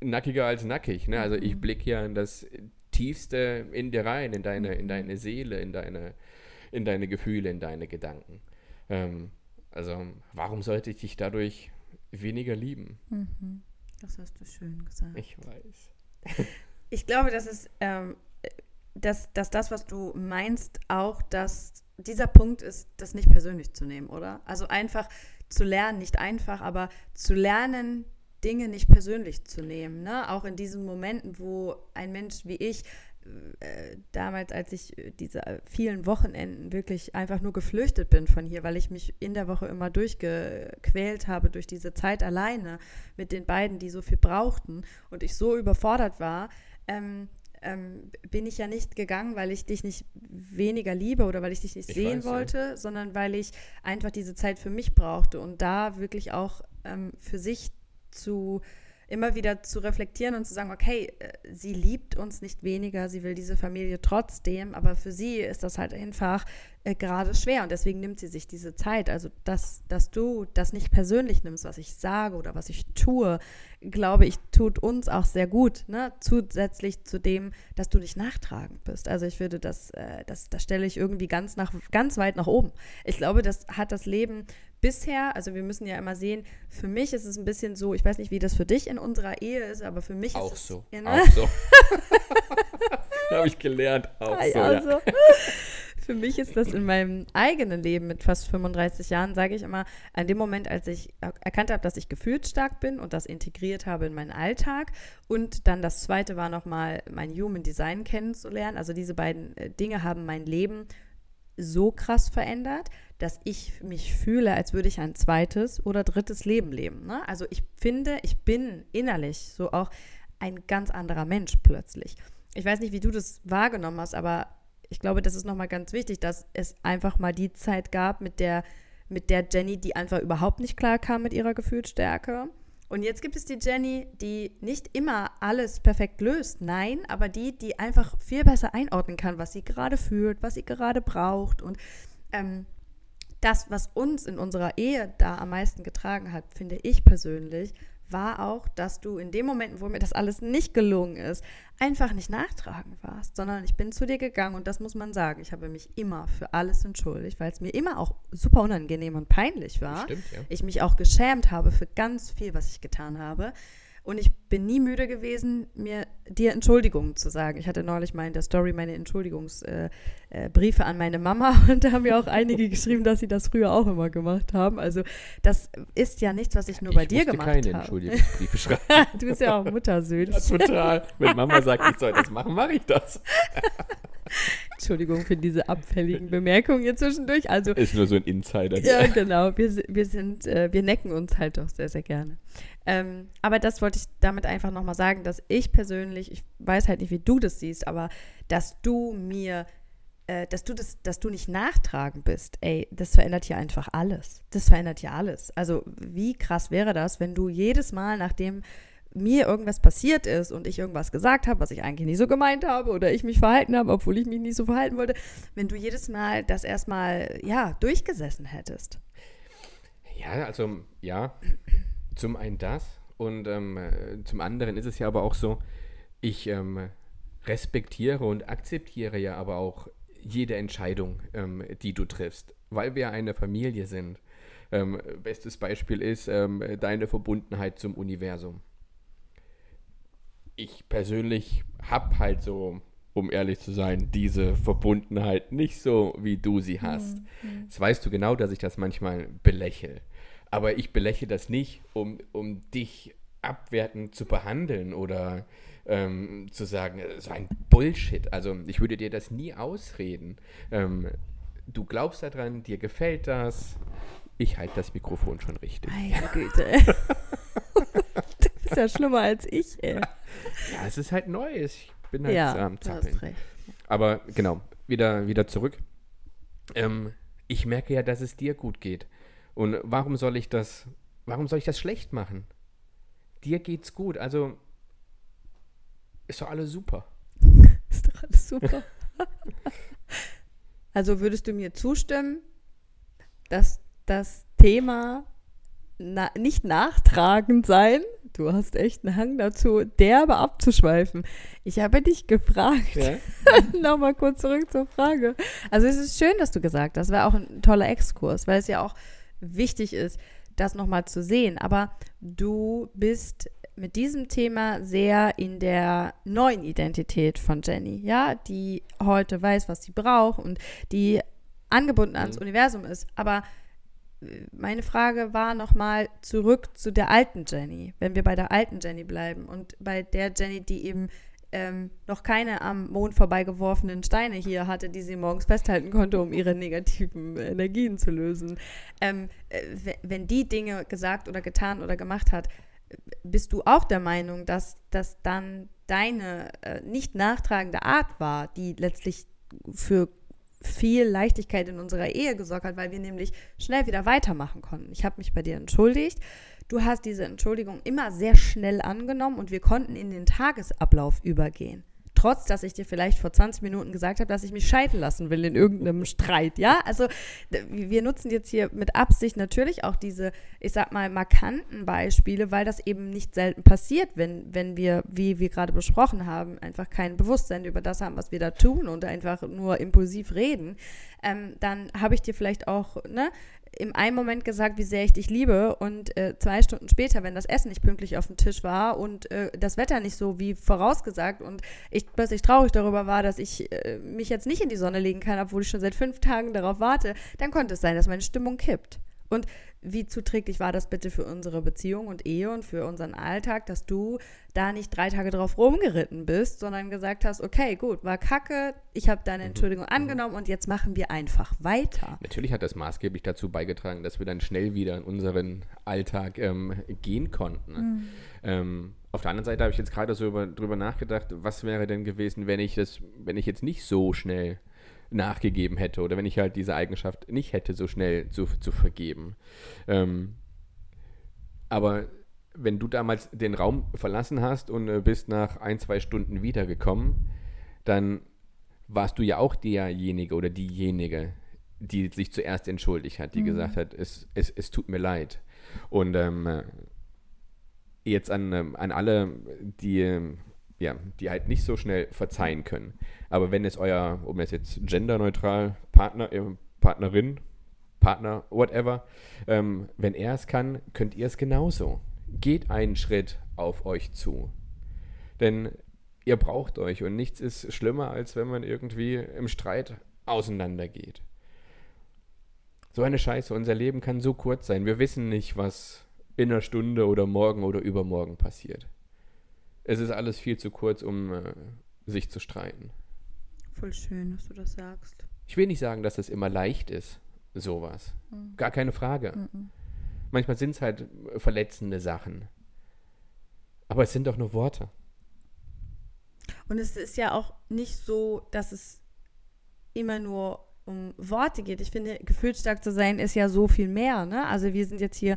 nackiger als nackig. Ne? Also ich Mhm. blicke ja in das Tiefste in dir rein, in deine, in deine Seele, in deine, in deine Gefühle, in deine Gedanken. Ähm, also warum sollte ich dich dadurch weniger lieben? Mhm. Das hast du schön gesagt. Ich weiß. *laughs* Ich glaube, dass es, ähm, dass, dass das, was du meinst, auch dass dieser Punkt ist, das nicht persönlich zu nehmen, oder? Also einfach zu lernen, nicht einfach, aber zu lernen, Dinge nicht persönlich zu nehmen. Ne? Auch in diesen Momenten, wo ein Mensch wie ich äh, damals, als ich äh, diese äh, vielen Wochenenden wirklich einfach nur geflüchtet bin von hier, weil ich mich in der Woche immer durchgequält habe durch diese Zeit alleine mit den beiden, die so viel brauchten und ich so überfordert war, ähm, ähm, bin ich ja nicht gegangen, weil ich dich nicht weniger liebe oder weil ich dich nicht Ich sehen weiß, ja. wollte, sondern weil ich einfach diese Zeit für mich brauchte und da wirklich auch ähm, für sich zu immer wieder zu reflektieren und zu sagen, okay, äh, sie liebt uns nicht weniger, sie will diese Familie trotzdem, aber für sie ist das halt einfach äh, gerade schwer und deswegen nimmt sie sich diese Zeit. Also, dass, dass du das nicht persönlich nimmst, was ich sage oder was ich tue, glaube ich, tut uns auch sehr gut, ne? zusätzlich zu dem, dass du nicht nachtragend bist. Also ich würde das, äh, das, das stelle ich irgendwie ganz, nach, ganz weit nach oben. Ich glaube, das hat das Leben bisher, also wir müssen ja immer sehen, für mich ist es ein bisschen so, ich weiß nicht, wie das für dich in unserer Ehe ist, aber für mich Auch ist es so. Ja, ne? Auch so. *laughs* *laughs* Habe ich gelernt. Auch Ah, so, ja, ja. so. *laughs* Für mich ist das in meinem eigenen Leben mit fast 35 Jahren, sage ich immer, an dem Moment, als ich er- erkannt habe, dass ich gefühlsstark bin und das integriert habe in meinen Alltag. Und dann das zweite war nochmal mein Human Design kennenzulernen. Also diese beiden äh, Dinge haben mein Leben so krass verändert, dass ich mich fühle, als würde ich ein zweites oder drittes Leben leben. Ne? Also ich finde, ich bin innerlich so auch ein ganz anderer Mensch plötzlich. Ich weiß nicht, wie du das wahrgenommen hast, aber ich glaube, das ist nochmal ganz wichtig, dass es einfach mal die Zeit gab mit der, mit der Jenny, die einfach überhaupt nicht klar kam mit ihrer Gefühlsstärke. Und jetzt gibt es die Jenny, die nicht immer alles perfekt löst, nein, aber die, die einfach viel besser einordnen kann, was sie gerade fühlt, was sie gerade braucht. Und ähm, das, was uns in unserer Ehe da am meisten getragen hat, finde ich persönlich, war auch, dass du in dem Moment, wo mir das alles nicht gelungen ist, einfach nicht nachtragen warst, sondern ich bin zu dir gegangen und das muss man sagen. Ich habe mich immer für alles entschuldigt, weil es mir immer auch super unangenehm und peinlich war. Stimmt, ja. Ich mich auch geschämt habe für ganz viel, was ich getan habe. Und ich bin nie müde gewesen, mir dir Entschuldigungen zu sagen. Ich hatte neulich mal in der Story meine Entschuldigungsbriefe äh, Briefe an meine Mama *laughs* und da haben ja auch einige geschrieben, dass sie das früher auch immer gemacht haben. Also das ist ja nichts, was ich nur bei ich dir musste gemacht keine habe. Entschuldigungsbriefe *laughs* schreiben. Du bist ja auch Muttersöhn. Ja, total. Wenn Mama sagt, ich soll das machen, mache ich das. *laughs* *laughs* Entschuldigung für diese abfälligen Bemerkungen hier zwischendurch. Also Ist nur so ein Insider. Ja, genau. Wir, wir sind, äh, wir necken uns halt doch sehr, sehr gerne. Ähm, aber das wollte ich damit einfach nochmal sagen, dass ich persönlich, ich weiß halt nicht, wie du das siehst, aber dass du mir, äh, dass du das, dass du nicht nachtragen bist, ey, das verändert hier einfach alles. Das verändert hier alles. Also wie krass wäre das, wenn du jedes Mal, nachdem mir irgendwas passiert ist und ich irgendwas gesagt habe, was ich eigentlich nicht so gemeint habe oder ich mich verhalten habe, obwohl ich mich nicht so verhalten wollte, wenn du jedes Mal das erstmal, ja, durchgesessen hättest. Ja, also ja, zum einen das und ähm, äh, zum anderen ist es ja aber auch so, ich ähm, respektiere und akzeptiere ja aber auch jede Entscheidung, ähm, die du triffst, weil wir eine Familie sind. Ähm, bestes Beispiel ist ähm, deine Verbundenheit zum Universum. Ich persönlich habe halt so, um ehrlich zu sein, diese Verbundenheit nicht so, wie du sie hast. Das weißt du genau, dass ich das manchmal belächle. Aber ich belächle das nicht, um, um dich abwertend zu behandeln oder ähm, zu sagen, äh, so ein Bullshit. Also ich würde dir das nie ausreden. Ähm, du glaubst daran, dir gefällt das. Ich halte das Mikrofon schon richtig. Meine *laughs* Güte. *laughs* bist ja schlimmer als ich, ey. Ja, es ist halt Neues. Ich bin halt Ja, am Zappeln. recht. Aber genau, wieder, wieder zurück. Ähm, ich merke ja, dass es dir gut geht. Und warum soll ich das, warum soll ich das schlecht machen? Dir geht's gut, also ist doch alles super. *laughs* Ist doch alles super. *laughs* also würdest du mir zustimmen, dass das Thema na, nicht nachtragend sein du hast echt einen Hang dazu, derbe abzuschweifen. Ich habe dich gefragt. Ja? *laughs* Nochmal kurz zurück zur Frage. Also es ist schön, dass du gesagt hast. Das war auch ein toller Exkurs, weil es ja auch wichtig ist, das nochmal zu sehen. Aber du bist mit diesem Thema sehr in der neuen Identität von Jenny, ja, die heute weiß, was sie braucht und die angebunden ans mhm. Universum ist. Aber meine Frage war nochmal zurück zu der alten Jenny, wenn wir bei der alten Jenny bleiben und bei der Jenny, die eben ähm, noch keine am Mond vorbeigeworfenen Steine hier hatte, die sie morgens festhalten konnte, um ihre negativen Energien zu lösen. Ähm, äh, wenn die Dinge gesagt oder getan oder gemacht hat, bist du auch der Meinung, dass das dann deine äh, nicht nachtragende Art war, die letztlich für viel Leichtigkeit in unserer Ehe gesorgt hat, weil wir nämlich schnell wieder weitermachen konnten. Ich habe mich bei dir entschuldigt. Du hast diese Entschuldigung immer sehr schnell angenommen und wir konnten in den Tagesablauf übergehen trotz dass ich dir vielleicht vor 20 Minuten gesagt habe, dass ich mich scheiden lassen will in irgendeinem *laughs* Streit. Ja, also wir nutzen jetzt hier mit Absicht natürlich auch diese, ich sag mal, markanten Beispiele, weil das eben nicht selten passiert, wenn, wenn wir, wie wir gerade besprochen haben, einfach kein Bewusstsein über das haben, was wir da tun und einfach nur impulsiv reden. Ähm, dann habe ich dir vielleicht auch ne, im einen Moment gesagt, wie sehr ich dich liebe und äh, zwei Stunden später, wenn das Essen nicht pünktlich auf dem Tisch war und äh, das Wetter nicht so wie vorausgesagt und ich plötzlich traurig darüber war, dass ich äh, mich jetzt nicht in die Sonne legen kann, obwohl ich schon seit fünf Tagen darauf warte, dann konnte es sein, dass meine Stimmung kippt. Und wie zuträglich war das bitte für unsere Beziehung und Ehe und für unseren Alltag, dass du da nicht drei Tage drauf rumgeritten bist, sondern gesagt hast, okay, gut, war kacke, ich habe deine mhm. Entschuldigung mhm. angenommen und jetzt machen wir einfach weiter. Natürlich hat das maßgeblich dazu beigetragen, dass wir dann schnell wieder in unseren Alltag ähm, gehen konnten. Mhm. Ähm, auf der anderen Seite habe ich jetzt gerade so über, drüber nachgedacht, was wäre denn gewesen, wenn ich das, wenn ich jetzt nicht so schnell nachgegeben hätte oder wenn ich halt diese Eigenschaft nicht hätte, so schnell zu, zu vergeben. Ähm, aber wenn du damals den Raum verlassen hast und äh, bist nach ein, zwei Stunden wiedergekommen, dann warst du ja auch derjenige oder diejenige, die sich zuerst entschuldigt hat, die mhm. gesagt hat, es, es, es tut mir leid. Und ähm, jetzt an, ähm, an alle, die, ähm, ja, die halt nicht so schnell verzeihen können. Aber wenn es euer, um es jetzt genderneutral, Partner, äh, Partnerin, Partner, whatever, ähm, wenn er es kann, könnt ihr es genauso. Geht einen Schritt auf euch zu. Denn ihr braucht euch und nichts ist schlimmer, als wenn man irgendwie im Streit auseinandergeht. So eine Scheiße, unser Leben kann so kurz sein. Wir wissen nicht, was in einer Stunde oder morgen oder übermorgen passiert. Es ist alles viel zu kurz, um äh, sich zu streiten. Voll schön, dass du das sagst. Ich will nicht sagen, dass es immer leicht ist, sowas. Mhm. Gar keine Frage. Mhm. Manchmal sind es halt verletzende Sachen. Aber es sind doch nur Worte. Und es ist ja auch nicht so, dass es immer nur um Worte geht. Ich finde, gefühlsstark zu sein ist ja so viel mehr. Ne? Also wir sind jetzt hier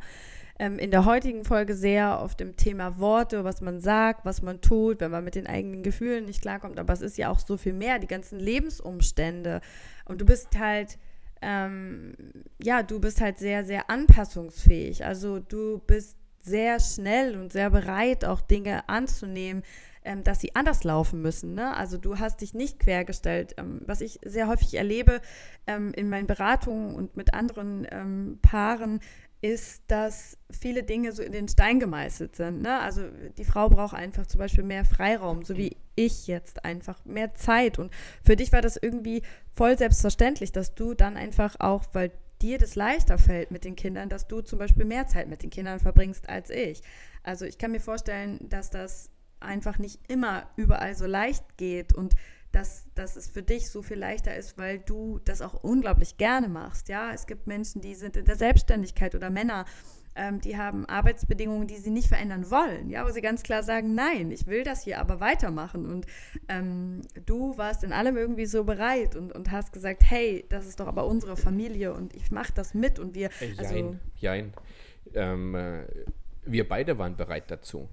ähm, in der heutigen Folge sehr auf dem Thema Worte, was man sagt, was man tut, wenn man mit den eigenen Gefühlen nicht klarkommt. Aber es ist ja auch so viel mehr, die ganzen Lebensumstände. Und du bist halt, ähm, ja, du bist halt sehr, sehr anpassungsfähig. Also du bist sehr schnell und sehr bereit, auch Dinge anzunehmen, ähm, dass sie anders laufen müssen. Ne? Also du hast dich nicht quergestellt. Ähm, was ich sehr häufig erlebe ähm, in meinen Beratungen und mit anderen Paaren, ist, dass viele Dinge so in den Stein gemeißelt sind. Ne? Also die Frau braucht einfach zum Beispiel mehr Freiraum, so wie ich jetzt einfach mehr Zeit. Und für dich war das irgendwie voll selbstverständlich, dass du dann einfach auch, weil dir das leichter fällt mit den Kindern, dass du zum Beispiel mehr Zeit mit den Kindern verbringst als ich. Also ich kann mir vorstellen, dass das einfach nicht immer überall so leicht geht und dass, dass es für dich so viel leichter ist, weil du das auch unglaublich gerne machst. Ja, es gibt Menschen, die sind in der Selbstständigkeit oder Männer, ähm, die haben Arbeitsbedingungen, die sie nicht verändern wollen. Ja, wo sie ganz klar sagen, nein, ich will das hier aber weitermachen. Und ähm, du warst in allem irgendwie so bereit und, und hast gesagt, hey, das ist doch aber unsere Familie und ich mache das mit und wir. Äh, also, jein, jein. Ähm, äh, wir beide waren bereit dazu.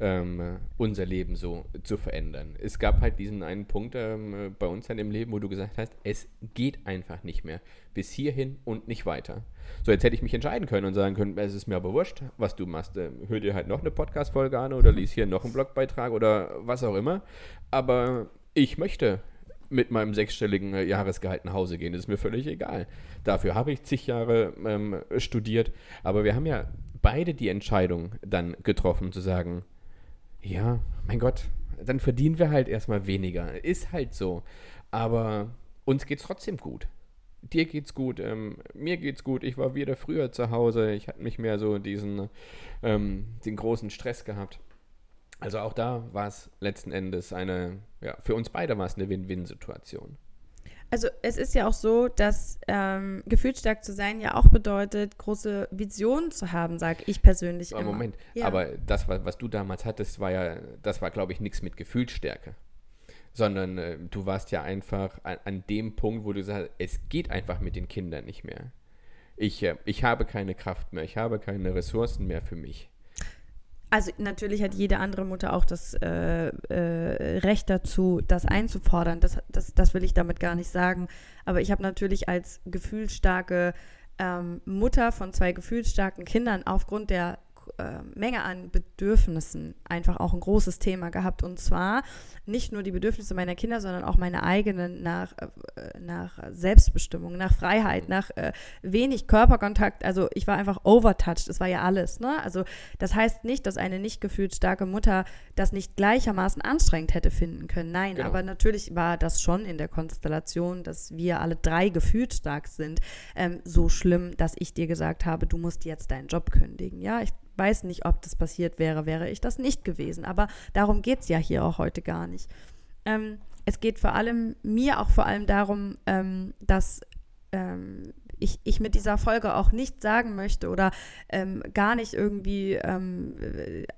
Ähm, unser Leben so zu verändern. Es gab halt diesen einen Punkt ähm, bei uns dann im Leben, wo du gesagt hast, es geht einfach nicht mehr. Bis hierhin und nicht weiter. So, jetzt hätte ich mich entscheiden können und sagen können, es ist mir aber wurscht, was du machst. Ähm, hör dir halt noch eine Podcast-Folge an oder lies hier noch einen Blogbeitrag oder was auch immer. Aber ich möchte mit meinem sechsstelligen äh, Jahresgehalt nach Hause gehen. Das ist mir völlig egal. Dafür habe ich zig Jahre ähm, studiert. Aber wir haben ja beide die Entscheidung dann getroffen, zu sagen, ja, mein Gott, dann verdienen wir halt erstmal weniger. Ist halt so. Aber uns geht's trotzdem gut. Dir geht's gut, ähm, mir geht's gut. Ich war wieder früher zu Hause. Ich hatte nicht mehr so diesen ähm, den großen Stress gehabt. Also auch da war es letzten Endes eine, ja, für uns beide war es eine Win-Win-Situation. Also es ist ja auch so, dass ähm, gefühlsstark zu sein ja auch bedeutet, große Visionen zu haben, sage ich persönlich aber immer. Moment, Ja. aber das, was, was du damals hattest, war ja, das war, glaube ich, nichts mit Gefühlsstärke. Sondern äh, du warst ja einfach an, an dem Punkt, wo du sagst, es geht einfach mit den Kindern nicht mehr. Ich, äh, ich habe keine Kraft mehr, ich habe keine Ressourcen mehr für mich. Also natürlich hat jede andere Mutter auch das äh, äh, Recht dazu, das einzufordern. Das, das, das will ich damit gar nicht sagen. Aber ich habe natürlich als gefühlsstarke ähm, Mutter von zwei gefühlsstarken Kindern aufgrund der äh, Menge an Bedürfnissen einfach auch ein großes Thema gehabt. Und zwar nicht nur die Bedürfnisse meiner Kinder, sondern auch meine eigenen nach, äh, nach Selbstbestimmung, nach Freiheit, nach äh, wenig Körperkontakt. Also ich war einfach overtouched. Das war ja alles. Ne? Also das heißt nicht, dass eine nicht gefühlt starke Mutter das nicht gleichermaßen anstrengend hätte finden können. Nein, Genau. aber natürlich war das schon in der Konstellation, dass wir alle drei gefühlt stark sind, ähm, so schlimm, dass ich dir gesagt habe, du musst jetzt deinen Job kündigen. Ja, ich weiß nicht, ob das passiert wäre, wäre ich das nicht gewesen. Aber darum geht es ja hier auch heute gar nicht. Ähm, es geht vor allem, mir auch vor allem darum, ähm, dass ähm, ich, ich mit dieser Folge auch nicht sagen möchte oder ähm, gar nicht irgendwie ähm,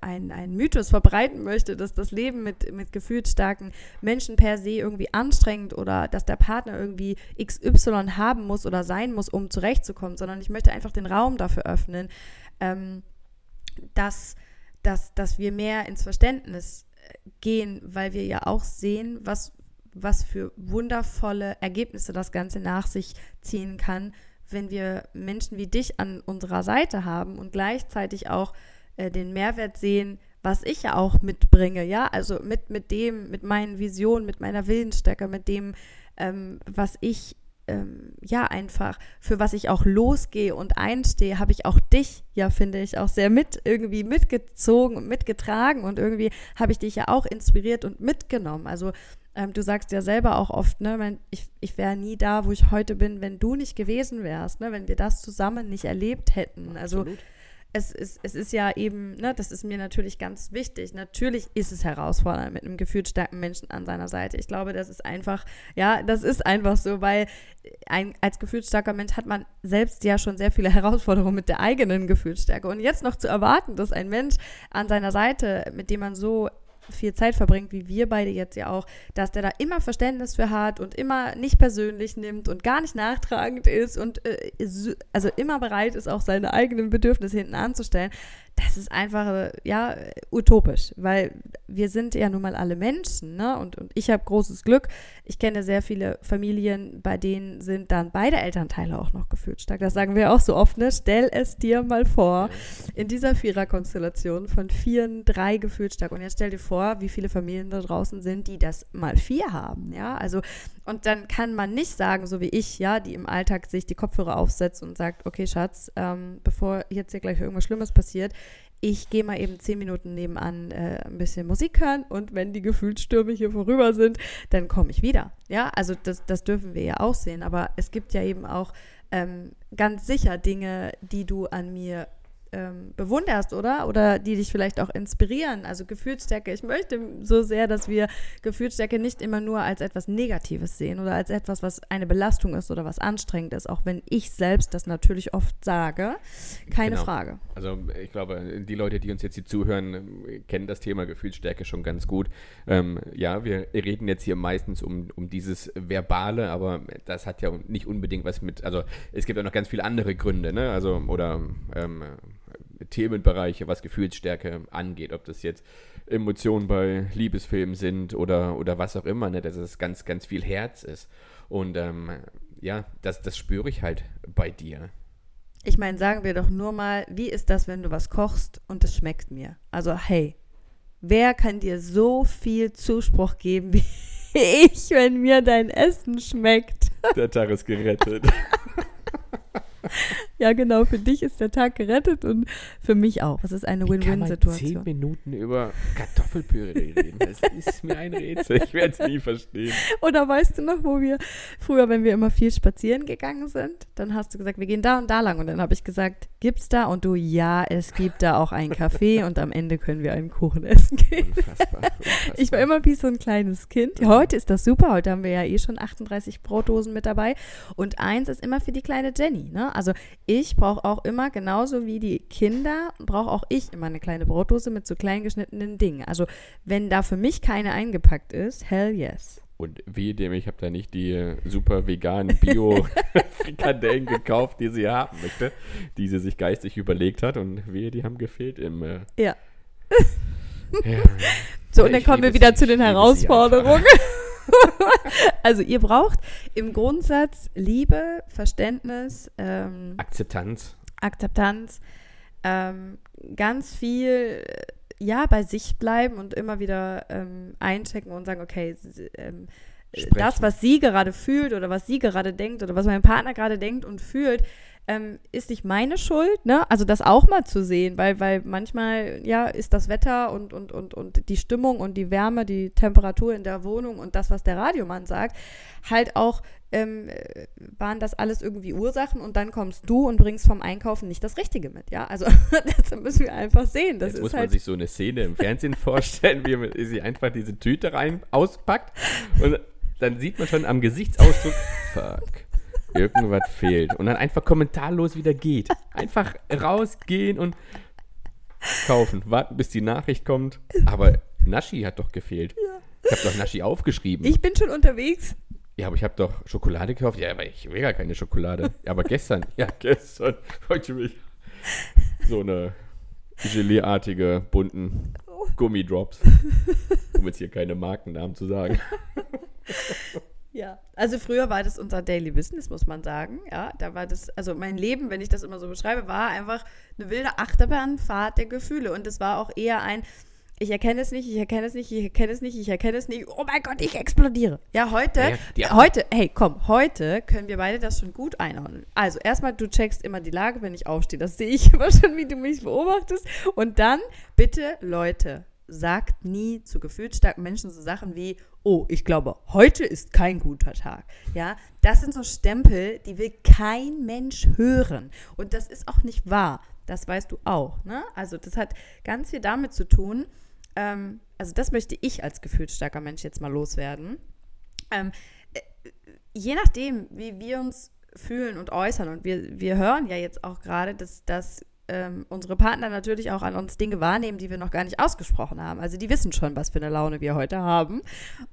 ein, ein Mythos verbreiten möchte, dass das Leben mit, mit gefühlsstarken Menschen per se irgendwie anstrengend oder dass der Partner irgendwie XY haben muss oder sein muss, um zurechtzukommen, sondern ich möchte einfach den Raum dafür öffnen, ähm, dass, dass, dass wir mehr ins Verständnis äh, gehen, weil wir ja auch sehen, was, was für wundervolle Ergebnisse das Ganze nach sich ziehen kann, wenn wir Menschen wie dich an unserer Seite haben und gleichzeitig auch äh, den Mehrwert sehen, was ich ja auch mitbringe, ja, also mit, mit dem, mit meinen Visionen, mit meiner Willensstärke, mit dem, ähm, was ich ähm, ja einfach, für was ich auch losgehe und einstehe, habe ich auch dich, ja, finde ich, auch sehr mit irgendwie mitgezogen und mitgetragen und irgendwie habe ich dich ja auch inspiriert und mitgenommen. Also ähm, du sagst ja selber auch oft, ne, ich, ich wäre nie da, wo ich heute bin, wenn du nicht gewesen wärst, ne, wenn wir das zusammen nicht erlebt hätten. Also. Es ist, es ist ja eben, ne, das ist mir natürlich ganz wichtig. Natürlich ist es herausfordernd mit einem gefühlt starken Menschen an seiner Seite. Ich glaube, das ist einfach, ja, das ist einfach so, weil ein, als gefühlt starker Mensch hat man selbst ja schon sehr viele *laughs* Herausforderungen mit der eigenen Gefühlsstärke. Und jetzt noch zu erwarten, dass ein Mensch an seiner Seite, mit dem man so viel Zeit verbringt, wie wir beide jetzt ja auch, dass der da immer Verständnis für hat und immer nicht persönlich nimmt und gar nicht nachtragend ist und äh, so- also immer bereit ist, auch seine eigenen Bedürfnisse hinten anzustellen, das ist einfach, äh, ja, utopisch, weil wir sind ja nun mal alle Menschen, ne? Und, und ich habe großes Glück. Ich kenne sehr viele Familien, bei denen sind dann beide Elternteile auch noch gefühlt stark. Das sagen wir auch so oft, ne? Stell es dir mal vor, in dieser Viererkonstellation von Vieren, drei gefühlt stark. Und jetzt stell dir vor, wie viele Familien da draußen sind, die das mal vier haben, ja? Also, und dann kann man nicht sagen, so wie ich, ja, die im Alltag sich die Kopfhörer aufsetzt und sagt, okay, Schatz, ähm, bevor jetzt hier gleich irgendwas Schlimmes passiert, ich gehe mal eben zehn Minuten nebenan äh, ein bisschen Musik hören und wenn die Gefühlsstürme hier vorüber sind, dann komme ich wieder. Ja, also das, das dürfen wir ja auch sehen. Aber es gibt ja eben auch ähm, ganz sicher Dinge, die du an mir ähm, bewunderst, oder? Oder die dich vielleicht auch inspirieren. Also Gefühlsstärke. Ich möchte so sehr, dass wir Gefühlsstärke nicht immer nur als etwas Negatives sehen oder als etwas, was eine Belastung ist oder was anstrengend ist, auch wenn ich selbst das natürlich oft sage. Keine Genau. Frage. Also ich glaube, die Leute, die uns jetzt hier zuhören, kennen das Thema Gefühlsstärke schon ganz gut. Ähm, ja, wir reden jetzt hier meistens um, um dieses Verbale, aber das hat ja nicht unbedingt was mit, also es gibt ja noch ganz viele andere Gründe, ne? Also, oder ähm, Themenbereiche, was Gefühlsstärke angeht, ob das jetzt Emotionen bei Liebesfilmen sind oder, oder was auch immer, ne, dass es ganz, ganz viel Herz ist. Und ähm, ja, das, das spüre ich halt bei dir. Ich meine, sagen wir doch nur mal, wie ist das, wenn du was kochst und es schmeckt mir? Also, hey, wer kann dir so viel Zuspruch geben wie *laughs* ich, wenn mir dein Essen schmeckt? Der Tag ist gerettet. *laughs* Ja, genau, für dich ist der Tag gerettet und für mich auch. Es ist eine Win-Win-Situation. zehn Minuten über Kartoffelpüree reden. Das ist mir ein Rätsel. Ich werde es nie verstehen. Oder weißt du noch, wo wir früher, wenn wir immer viel spazieren gegangen sind, dann hast du gesagt, wir gehen da und da lang. Und dann habe ich gesagt, gibt's da? Und du, ja, es gibt da auch einen Kaffee und am Ende können wir einen Kuchen essen gehen. Unfassbar, unfassbar. Ich war immer wie so ein kleines Kind. Ja, heute ist das super. Heute haben wir ja eh schon 38 Brotdosen mit dabei. Und eins ist immer für die kleine Jenny. Ne? Also ich brauche auch immer, genauso wie die Kinder, brauche auch ich immer eine kleine Brotdose mit so klein geschnittenen Dingen. Also wenn da für mich keine eingepackt ist, hell yes. Und wie dem, ich habe da nicht die super veganen Bio-Frikadellen *laughs* gekauft, die sie haben möchte, die sie sich geistig überlegt hat. Und wehe, die haben gefehlt im. Äh ja. ja. *laughs* So, und dann kommen wir wieder zu den Herausforderungen. *laughs* *laughs* also ihr braucht im Grundsatz Liebe, Verständnis, ähm, Akzeptanz. Akzeptanz, ähm, ganz viel ja bei sich bleiben und immer wieder ähm, einchecken und sagen, okay, ähm, das, was sie gerade fühlt oder was sie gerade denkt oder was mein Partner gerade denkt und fühlt, ähm, ist nicht meine Schuld, ne? Also das auch mal zu sehen, weil, weil manchmal, ja, ist das Wetter und, und, und, und die Stimmung und die Wärme, die Temperatur in der Wohnung und das, was der Radiomann sagt, halt auch, ähm, waren das alles irgendwie Ursachen und dann kommst du und bringst vom Einkaufen nicht das Richtige mit, ja? Also *laughs* das müssen wir einfach sehen. Das Jetzt muss man halt sich so eine Szene im Fernsehen *laughs* vorstellen, wie sie einfach diese Tüte rein auspackt und dann sieht man schon am Gesichtsausdruck, fuck Irgendwas fehlt. Und dann einfach kommentarlos wieder geht. Einfach rausgehen und kaufen. Warten, bis die Nachricht kommt. Aber Naschi hat doch gefehlt. Ja. Ich habe doch Naschi aufgeschrieben. Ich bin schon unterwegs. Ja, aber ich habe doch Schokolade gekauft. Ja, aber ich will gar keine Schokolade. Aber gestern. Ja, gestern. Heute mich so eine Gelee-artige, bunten Gummidrops. Um jetzt hier keine Markennamen zu sagen. *laughs* Ja, also früher war das unser Daily Business, muss man sagen. Ja, da war das, also mein Leben, wenn ich das immer so beschreibe, war einfach eine wilde Achterbahnfahrt der Gefühle. Und es war auch eher ein, ich erkenne es nicht, ich erkenne es nicht, ich erkenne es nicht, ich erkenne es nicht. Oh mein Gott, ich explodiere. Ja, heute, ja, heute, hey, komm, heute können wir beide das schon gut einordnen. Also erstmal, du checkst immer die Lage, wenn ich aufstehe. Das sehe ich *laughs* immer schon, wie du mich beobachtest. Und dann, bitte, Leute, sagt nie zu gefühlsstarken Menschen so Sachen wie, oh, ich glaube, heute ist kein guter Tag. Ja, das sind so Stempel, die will kein Mensch hören. Und das ist auch nicht wahr. Das weißt du auch. Ne? Also das hat ganz viel damit zu tun. Ähm, also das möchte ich als gefühlsstarker Mensch jetzt mal loswerden. Ähm, äh, je nachdem, wie wir uns fühlen und äußern, und wir, wir hören ja jetzt auch gerade, dass, dass ähm, unsere Partner natürlich auch an uns Dinge wahrnehmen, die wir noch gar nicht ausgesprochen haben. Also die wissen schon, was für eine Laune wir heute haben.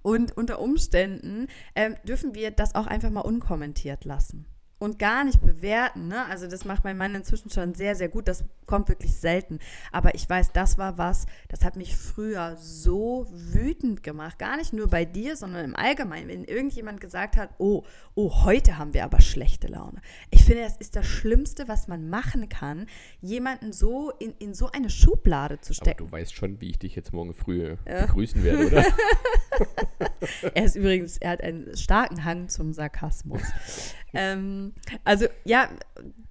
Und unter Umständen ähm, dürfen wir das auch einfach mal unkommentiert lassen und gar nicht bewerten. Ne? Also das macht mein Mann inzwischen schon sehr, sehr gut. Das kommt wirklich selten. Aber ich weiß, das war was, das hat mich früher so wütend gemacht. Gar nicht nur bei dir, sondern im Allgemeinen. Wenn irgendjemand gesagt hat, oh, oh, heute haben wir aber schlechte Laune. Ich finde, das ist das Schlimmste, was man machen kann, jemanden so in, in so eine Schublade zu stecken. Aber du weißt schon, wie ich dich jetzt morgen früh ja. begrüßen werde, oder? *laughs* er ist übrigens, er hat einen starken Hang zum Sarkasmus. *laughs* ähm, also ja,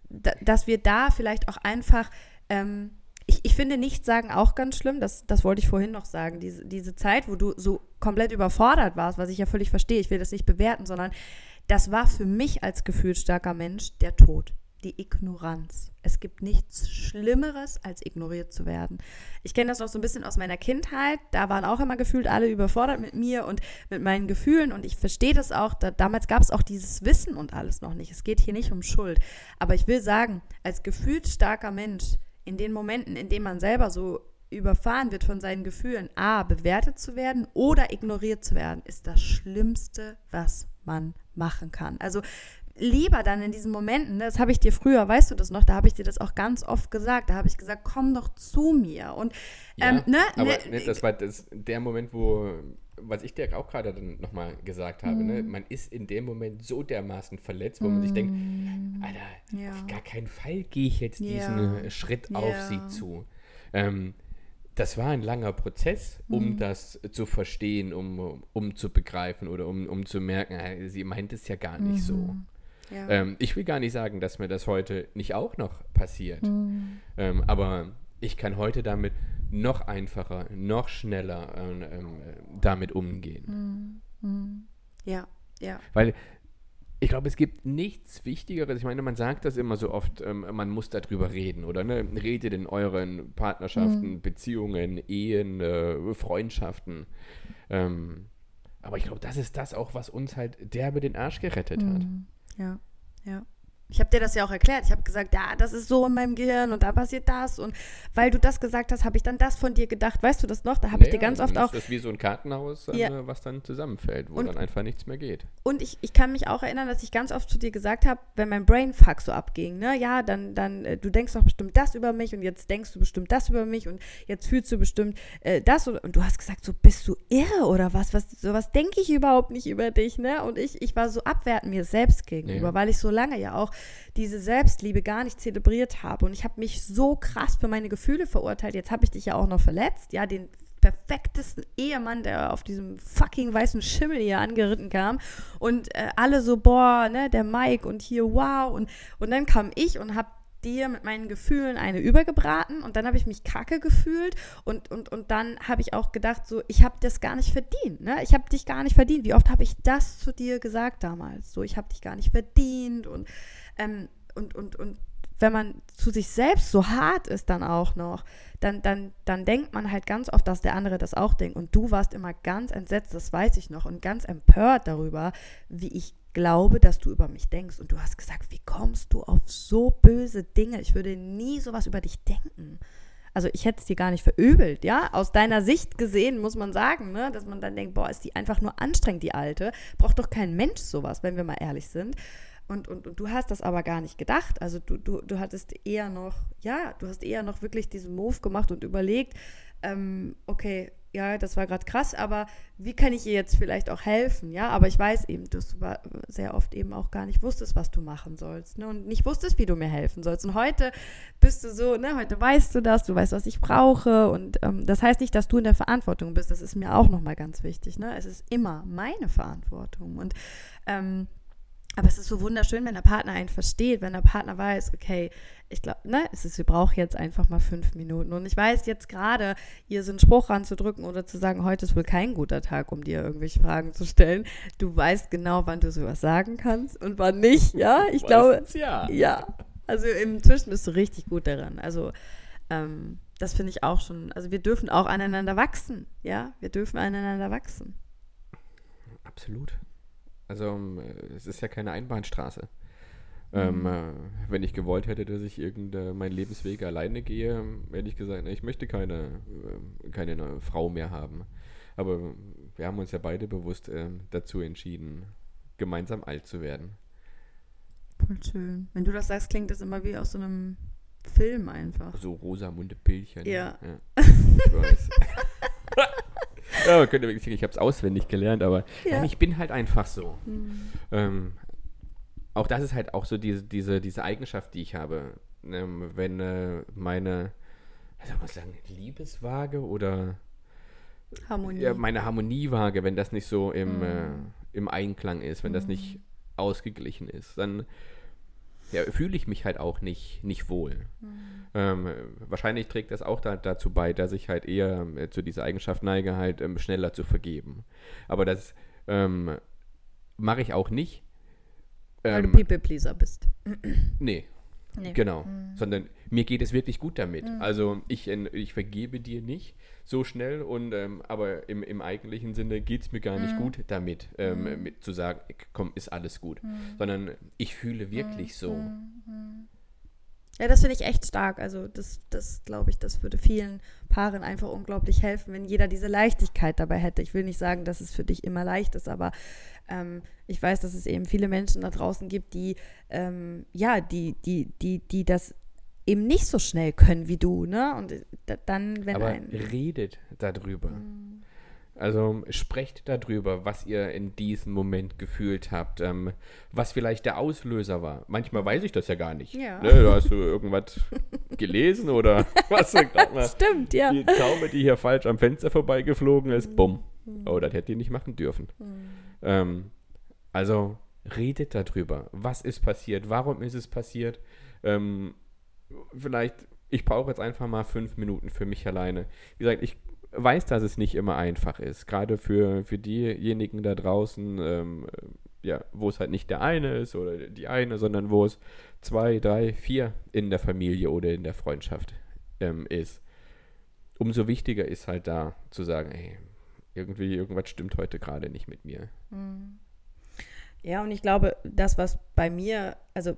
dass wir da vielleicht auch einfach, ähm, ich, ich finde nicht sagen auch ganz schlimm, das, das wollte ich vorhin noch sagen, diese, diese Zeit, wo du so komplett überfordert warst, was ich ja völlig verstehe, ich will das nicht bewerten, sondern das war für mich als gefühlsstarker Mensch der Tod die Ignoranz. Es gibt nichts Schlimmeres, als ignoriert zu werden. Ich kenne das noch so ein bisschen aus meiner Kindheit. Da waren auch immer gefühlt alle überfordert mit mir und mit meinen Gefühlen. Und ich verstehe das auch. Da, damals gab es auch dieses Wissen und alles noch nicht. Es geht hier nicht um Schuld. Aber ich will sagen, als gefühlt starker Mensch, in den Momenten, in denen man selber so überfahren wird von seinen Gefühlen, a, bewertet zu werden oder ignoriert zu werden, ist das Schlimmste, was man machen kann. Also lieber dann in diesen Momenten, ne, das habe ich dir früher, weißt du das noch, da habe ich dir das auch ganz oft gesagt, da habe ich gesagt, komm doch zu mir. Und Ja, ähm, ne, aber ne, ne, das war das, der Moment, wo, was ich dir auch gerade dann nochmal gesagt habe, Mhm. ne? man ist in dem Moment so dermaßen verletzt, wo man sich denkt, Alter, Mhm. Ja. auf gar keinen Fall gehe ich jetzt diesen Ja. äh, Schritt Ja. auf sie zu. Ähm, das war ein langer Prozess, um Mhm. das zu verstehen, um, um zu begreifen oder um, um zu merken, sie meint es ja gar nicht so. Mhm. ja. Ähm, ich will gar nicht sagen, dass mir das heute nicht auch noch passiert. Mhm. Ähm, aber ich kann heute damit noch einfacher, noch schneller ähm, ähm, damit umgehen. ja, ja. Weil ich glaube, es gibt nichts Wichtigeres. Ich meine, man sagt das immer so oft, ähm, man muss darüber reden, oder? Ne? Redet in euren Partnerschaften, Beziehungen, Ehen, äh, Freundschaften. Ähm, aber ich glaube, das ist das auch, was uns halt derbe den Arsch gerettet hat. Ja, ja. Ich habe dir das ja auch erklärt. Ich habe gesagt, ja, das ist so in meinem Gehirn und da passiert das. Und weil du das gesagt hast, habe ich dann das von dir gedacht. Weißt du das noch? Da habe ich dir Naja, ganz dann oft auch. Das ist wie so ein Kartenhaus, dann, Ja. was dann zusammenfällt, wo Und- dann einfach nichts mehr geht. Und ich, ich kann mich auch erinnern, dass ich ganz oft zu dir gesagt habe, wenn mein Brainfuck so abging, ne, ja, dann, dann, äh, du denkst doch bestimmt das über mich und jetzt denkst du bestimmt das über mich und jetzt fühlst du bestimmt äh, das oder, und du hast gesagt, so bist du irre oder was, was, sowas denke ich überhaupt nicht über dich, ne? Und ich, ich war so abwertend mir selbst gegenüber, Ja. weil ich so lange ja auch diese Selbstliebe gar nicht zelebriert habe und ich habe mich so krass für meine Gefühle verurteilt. Jetzt habe ich dich ja auch noch verletzt, ja, den perfektesten Ehemann, der auf diesem fucking weißen Schimmel hier angeritten kam und äh, alle so, boah, ne, der Mike und hier, wow und, und dann kam ich und hab dir mit meinen Gefühlen eine übergebraten und dann habe ich mich kacke gefühlt und, und, und dann habe ich auch gedacht, so, ich habe das gar nicht verdient, ne? Ich habe dich gar nicht verdient. Wie oft habe ich das zu dir gesagt damals? So, ich habe dich gar nicht verdient und, ähm, und, und, und wenn man zu sich selbst so hart ist dann auch noch, dann, dann, dann denkt man halt ganz oft, dass der andere das auch denkt. Und du warst immer ganz entsetzt, das weiß ich noch, und ganz empört darüber, wie ich glaube, dass du über mich denkst. Und du hast gesagt, wie kommst du auf so böse Dinge? Ich würde nie sowas über dich denken. Also ich hätte es dir gar nicht verübelt, ja. Aus deiner Sicht gesehen muss man sagen, ne, dass man dann denkt, boah, ist die einfach nur anstrengend, die Alte. Braucht doch kein Mensch sowas, wenn wir mal ehrlich sind. Und, und, und du hast das aber gar nicht gedacht. Also du, du, du hattest eher noch, ja, du hast eher noch wirklich diesen Move gemacht und überlegt, ähm, okay, ja, das war gerade krass, aber wie kann ich ihr jetzt vielleicht auch helfen? Ja, aber ich weiß eben, dass du sehr oft eben auch gar nicht wusstest, was du machen sollst, ne? Und nicht wusstest, wie du mir helfen sollst. Und heute bist du so, ne, heute weißt du das, du weißt, was ich brauche. Und ähm, das heißt nicht, dass du in der Verantwortung bist. Das ist mir auch nochmal ganz wichtig, ne? Es ist immer meine Verantwortung. Und ähm, aber es ist so wunderschön, wenn der Partner einen versteht, wenn der Partner weiß, okay, ich glaube, ne, es ist, wir brauchen jetzt einfach mal fünf Minuten. Und ich weiß jetzt gerade, ihr so einen Spruch ranzudrücken oder zu sagen, heute ist wohl kein guter Tag, um dir irgendwelche Fragen zu stellen. Du weißt genau, wann du sowas sagen kannst und wann nicht, ja? *laughs* Ich glaube, ja. ja. Also inzwischen bist du richtig gut daran. Also ähm, das finde ich auch schon. Also wir dürfen auch aneinander wachsen, ja? Wir dürfen aneinander wachsen. Absolut. Also ähm, äh, es ist ja keine Einbahnstraße. Ähm, äh, wenn ich gewollt hätte, dass ich irgendeinen meinen Lebensweg alleine gehe, ähm, hätte ich gesagt, ne, ich möchte keine, äh, keine neue Frau mehr haben. Aber wir haben uns ja beide bewusst ähm, dazu entschieden, gemeinsam alt zu werden. Voll schön. Wenn du das sagst, klingt das immer wie aus so einem Film einfach. So Rosamunde Pillchen. Ja. Ich weiß. *laughs* ja, man könnte wirklich sagen, ich habe es auswendig gelernt, aber Ja. nein, ich bin halt einfach so. Hm. Ähm, auch das ist halt auch so diese, diese, diese Eigenschaft, die ich habe. Ähm, wenn äh, meine, soll man sagen, Liebeswaage oder Harmonie. ja, meine Harmoniewaage, wenn das nicht so im, Mhm. äh, im Einklang ist, wenn das nicht ausgeglichen ist, dann ja, fühle ich mich halt auch nicht, nicht wohl. Mhm. Ähm, wahrscheinlich trägt das auch da, dazu bei, dass ich halt eher äh, zu dieser Eigenschaft neige, halt ähm, schneller zu vergeben. Aber das ähm, mache ich auch nicht. Weil du Ähm, People-Pleaser bist. nee, Nee. genau. Sondern mir geht es wirklich gut damit. Also ich, ich vergebe dir nicht so schnell, und ähm, aber im, im eigentlichen Sinne geht es mir gar nicht gut damit, ähm, mit, zu sagen, komm, ist alles gut. Sondern ich fühle wirklich so. Ja, das finde ich echt stark. Also das, das glaube ich, das würde vielen Paaren einfach unglaublich helfen, wenn jeder diese Leichtigkeit dabei hätte. Ich will nicht sagen, dass es für dich immer leicht ist, aber ähm, ich weiß, dass es eben viele Menschen da draußen gibt, die ähm, ja, die, die, die, die das eben nicht so schnell können wie du, ne? Und äh, dann, wenn Aber ein redet darüber. Mhm. Also sprecht darüber, was ihr in diesem Moment gefühlt habt, ähm, was vielleicht der Auslöser war. Manchmal weiß ich das ja gar nicht. Ja. Ne, hast du irgendwas *laughs* gelesen oder was *laughs* Stimmt, ja. die Taube, die hier falsch am Fenster vorbeigeflogen ist, bumm. Oh, das hätte ihr nicht machen dürfen. Ähm, also redet darüber. Was ist passiert? Warum ist es passiert? Ähm, vielleicht, ich brauche jetzt einfach mal fünf Minuten für mich alleine. Wie gesagt, ich weiß, dass es nicht immer einfach ist. Gerade für, für diejenigen da draußen, ähm, ja, wo es halt nicht der eine ist oder die eine, sondern wo es zwei, drei, vier in der Familie oder in der Freundschaft ähm, ist. Umso wichtiger ist halt da zu sagen, hey, irgendwie, irgendwas stimmt heute gerade nicht mit mir. Ja, und ich glaube, das, was bei mir, also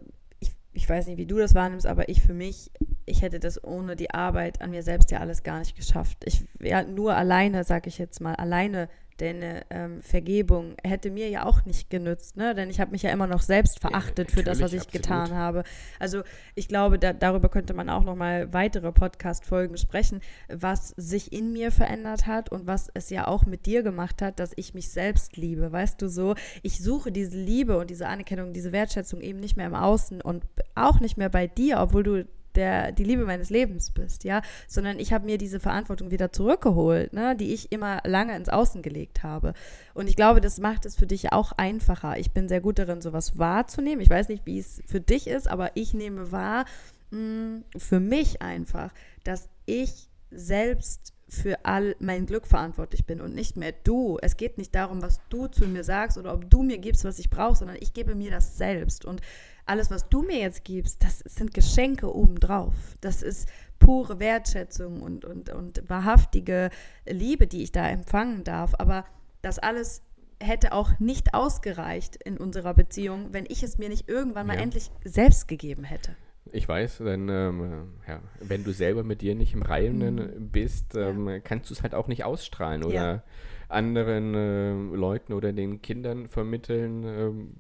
ich, weiß nicht, wie du das wahrnimmst, aber ich für mich, ich hätte das ohne die Arbeit an mir selbst ja alles gar nicht geschafft. Ich ja nur alleine, sag ich jetzt mal, alleine deine ähm, Vergebung hätte mir ja auch nicht genützt, ne? Denn ich habe mich ja immer noch selbst verachtet für das, was ich absolut. getan habe. Also ich glaube, da, darüber könnte man auch noch mal weitere Podcast-Folgen sprechen, was sich in mir verändert hat und was es ja auch mit dir gemacht hat, dass ich mich selbst liebe. Weißt du so? Ich suche diese Liebe und diese Anerkennung, diese Wertschätzung eben nicht mehr im Außen und auch nicht mehr bei dir, obwohl du der, die Liebe meines Lebens bist, ja, sondern ich habe mir diese Verantwortung wieder zurückgeholt, ne, die ich immer lange ins Außen gelegt habe. Und ich glaube, das macht es für dich auch einfacher. Ich bin sehr gut darin, sowas wahrzunehmen. Ich weiß nicht, wie es für dich ist, aber ich nehme wahr, mh, für mich einfach, dass ich selbst für all mein Glück verantwortlich bin und nicht mehr du. Es geht nicht darum, was du zu mir sagst oder ob du mir gibst, was ich brauche, sondern ich gebe mir das selbst. Und alles, was du mir jetzt gibst, das sind Geschenke obendrauf. Das ist pure Wertschätzung und, und, und wahrhaftige Liebe, die ich da empfangen darf. Aber das alles hätte auch nicht ausgereicht in unserer Beziehung, wenn ich es mir nicht irgendwann mal Ja. endlich selbst gegeben hätte. Ich weiß, denn ähm, ja, wenn du selber mit dir nicht im Reinen bist, ähm, kannst du es halt auch nicht ausstrahlen oder Ja. anderen äh, Leuten oder den Kindern vermitteln, ähm,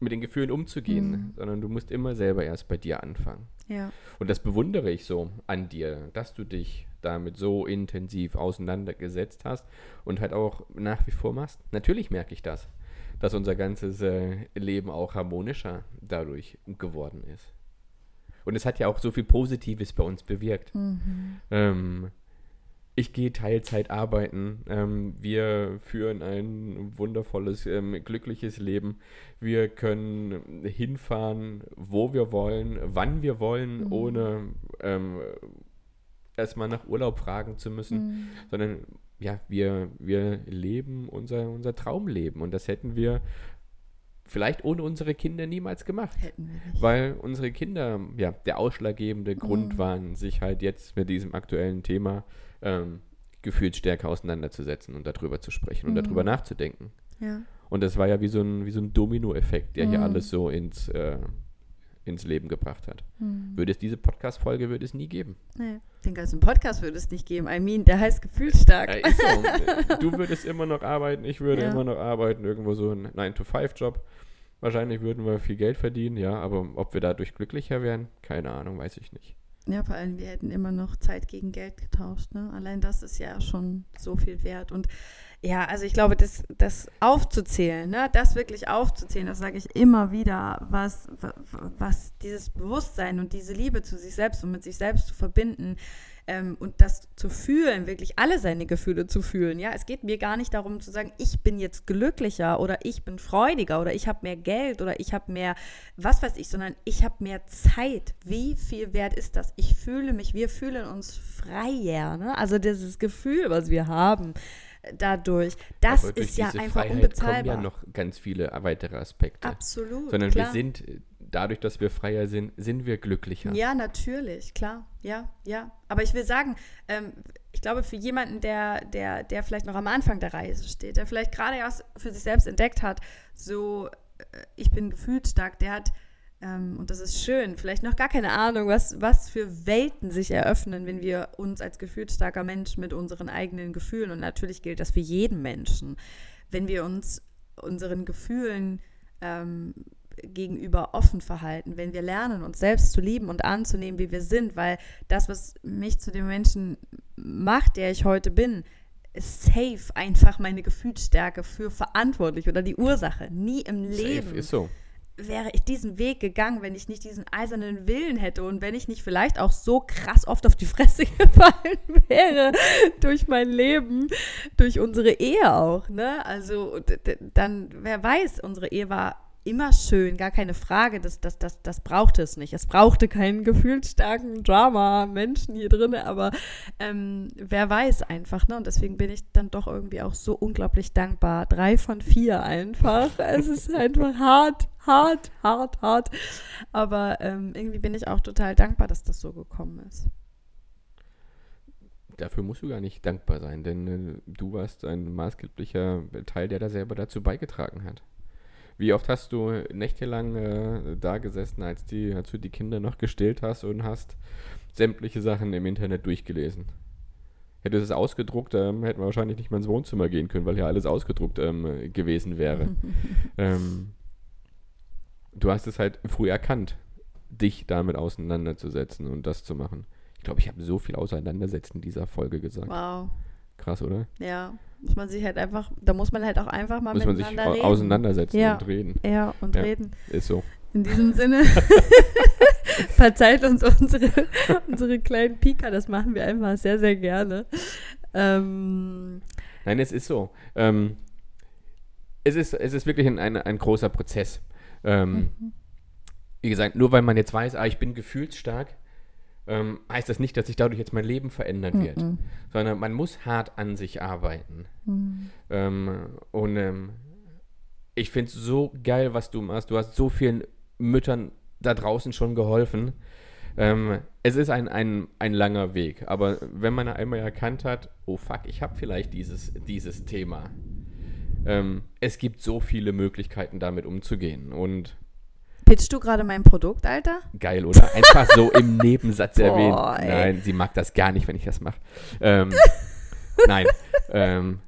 mit den Gefühlen umzugehen, Mhm. sondern du musst immer selber erst bei dir anfangen. Ja. Und das bewundere ich so an dir, dass du dich damit so intensiv auseinandergesetzt hast und halt auch nach wie vor machst. Natürlich merke ich das, dass unser ganzes äh, Leben auch harmonischer dadurch geworden ist. Und es hat ja auch so viel Positives bei uns bewirkt. Ähm, ich gehe Teilzeit arbeiten. Ähm, wir führen ein wundervolles, ähm, glückliches Leben. Wir können hinfahren, wo wir wollen, wann wir wollen, ohne ähm, erstmal nach Urlaub fragen zu müssen, sondern ja, wir, wir leben unser, unser Traumleben und das hätten wir vielleicht ohne unsere Kinder niemals gemacht. Hätten wir nicht. Weil unsere Kinder ja der ausschlaggebende Grund waren, sich halt jetzt mit diesem aktuellen Thema ähm, gefühlt stärker auseinanderzusetzen und darüber zu sprechen und darüber nachzudenken. Ja. Und das war ja wie so ein, wie so ein Domino-Effekt, der hier Mhm. alles so ins, äh, ins Leben gebracht hat. Mhm. Würde es diese Podcast-Folge würde es nie geben. Nee. Den ganzen Podcast würde es nicht geben. I mean, der heißt gefühlsstark. Äh, ist so. *laughs* du würdest immer noch arbeiten, ich würde Ja. immer noch arbeiten, irgendwo so ein 9-to-5-Job. Wahrscheinlich würden wir viel Geld verdienen, ja, aber ob wir dadurch glücklicher wären, keine Ahnung, weiß ich nicht. Ja, vor allem, wir hätten immer noch Zeit gegen Geld getauscht. Ne? Allein das ist ja schon so viel wert. Und ja, also ich glaube, das, das aufzuzählen, ne? das wirklich aufzuzählen, das sage ich immer wieder, was, wa- was dieses Bewusstsein und diese Liebe zu sich selbst und mit sich selbst zu verbinden ähm, und das zu fühlen, wirklich alle seine Gefühle zu fühlen. Ja, es geht mir gar nicht darum zu sagen, ich bin jetzt glücklicher oder ich bin freudiger oder ich habe mehr Geld oder ich habe mehr, was weiß ich, sondern ich habe mehr Zeit. Wie viel wert ist das? Ich fühle mich, wir fühlen uns freier. Ne? Also dieses Gefühl, was wir haben äh, dadurch, das ist ja diese einfach Freiheit unbezahlbar. kommen ja noch ganz viele weitere Aspekte. Absolut. Sondern klar. wir sind, äh, dadurch, dass wir freier sind, sind wir glücklicher. Ja, natürlich, klar. Ja, ja. Aber ich will sagen, ähm, ich glaube, für jemanden, der, der, der vielleicht noch am Anfang der Reise steht, der vielleicht gerade erst für sich selbst entdeckt hat, so, äh, ich bin gefühlsstark, der hat Ähm, und das ist schön. Vielleicht noch gar keine Ahnung, was, was für Welten sich eröffnen, wenn wir uns als gefühlsstarker Mensch mit unseren eigenen Gefühlen, und natürlich gilt das für jeden Menschen, wenn wir uns unseren Gefühlen ähm, gegenüber offen verhalten, wenn wir lernen, uns selbst zu lieben und anzunehmen, wie wir sind, weil das, was mich zu dem Menschen macht, der ich heute bin, ist safe einfach meine Gefühlsstärke für verantwortlich oder die Ursache. Nie im Leben. So wäre ich diesen Weg gegangen, wenn ich nicht diesen eisernen Willen hätte und wenn ich nicht vielleicht auch so krass oft auf die Fresse *laughs* gefallen wäre durch mein Leben, durch unsere Ehe auch, ne? Also dann, wer weiß, unsere Ehe war immer schön, gar keine Frage. Das, das, das, das brauchte es nicht. Es brauchte keinen gefühlsstarken Drama-Menschen hier drin, aber ähm, wer weiß einfach. Ne? Und deswegen bin ich dann doch irgendwie auch so unglaublich dankbar. Drei von vier einfach. *laughs* es ist einfach hart, hart, hart, hart. Aber ähm, irgendwie bin ich auch total dankbar, dass das so gekommen ist. Dafür musst du gar nicht dankbar sein, denn äh, du warst ein maßgeblicher Teil, der da selber dazu beigetragen hat. Wie oft hast du nächtelang äh, da gesessen, als, die, als du die Kinder noch gestillt hast und hast sämtliche Sachen im Internet durchgelesen? Hätte es ausgedruckt, ähm, hätten wir wahrscheinlich nicht mal ins Wohnzimmer gehen können, weil ja alles ausgedruckt ähm, gewesen wäre. *laughs* ähm, du hast es halt früh erkannt, dich damit auseinanderzusetzen und das zu machen. Ich glaube, ich habe so viel auseinandersetzen in dieser Folge gesagt. Wow. Krass, oder? Ja, muss man sich halt einfach, da muss man halt auch einfach mal muss miteinander man sich reden. auseinandersetzen ja. und reden. Ja, und ja, reden. Ist so. In diesem Sinne, *laughs* verzeiht uns unsere, unsere kleinen Pika, das machen wir einfach sehr, sehr gerne. Ähm, Nein, es ist so. Ähm, es, ist, es ist wirklich ein, ein, ein großer Prozess. Ähm, mhm. Wie gesagt, nur weil man jetzt weiß, ah, ich bin gefühlsstark, ähm, heißt das nicht, dass sich dadurch jetzt mein Leben verändern wird, mm sondern man muss hart an sich arbeiten. Mm. Ähm, und ähm, ich finde es so geil, was du machst. Du hast so vielen Müttern da draußen schon geholfen. Ähm, es ist ein, ein, ein langer Weg, aber wenn man einmal erkannt hat, oh fuck, ich habe vielleicht dieses, dieses Thema. Ähm, es gibt so viele Möglichkeiten, damit umzugehen. Und Pitchst du gerade mein Produkt, Alter? Geil, oder? Einfach so *laughs* im Nebensatz erwähnt. Nein, sie mag das gar nicht, wenn ich das mache. Ähm, *laughs* nein. Ähm,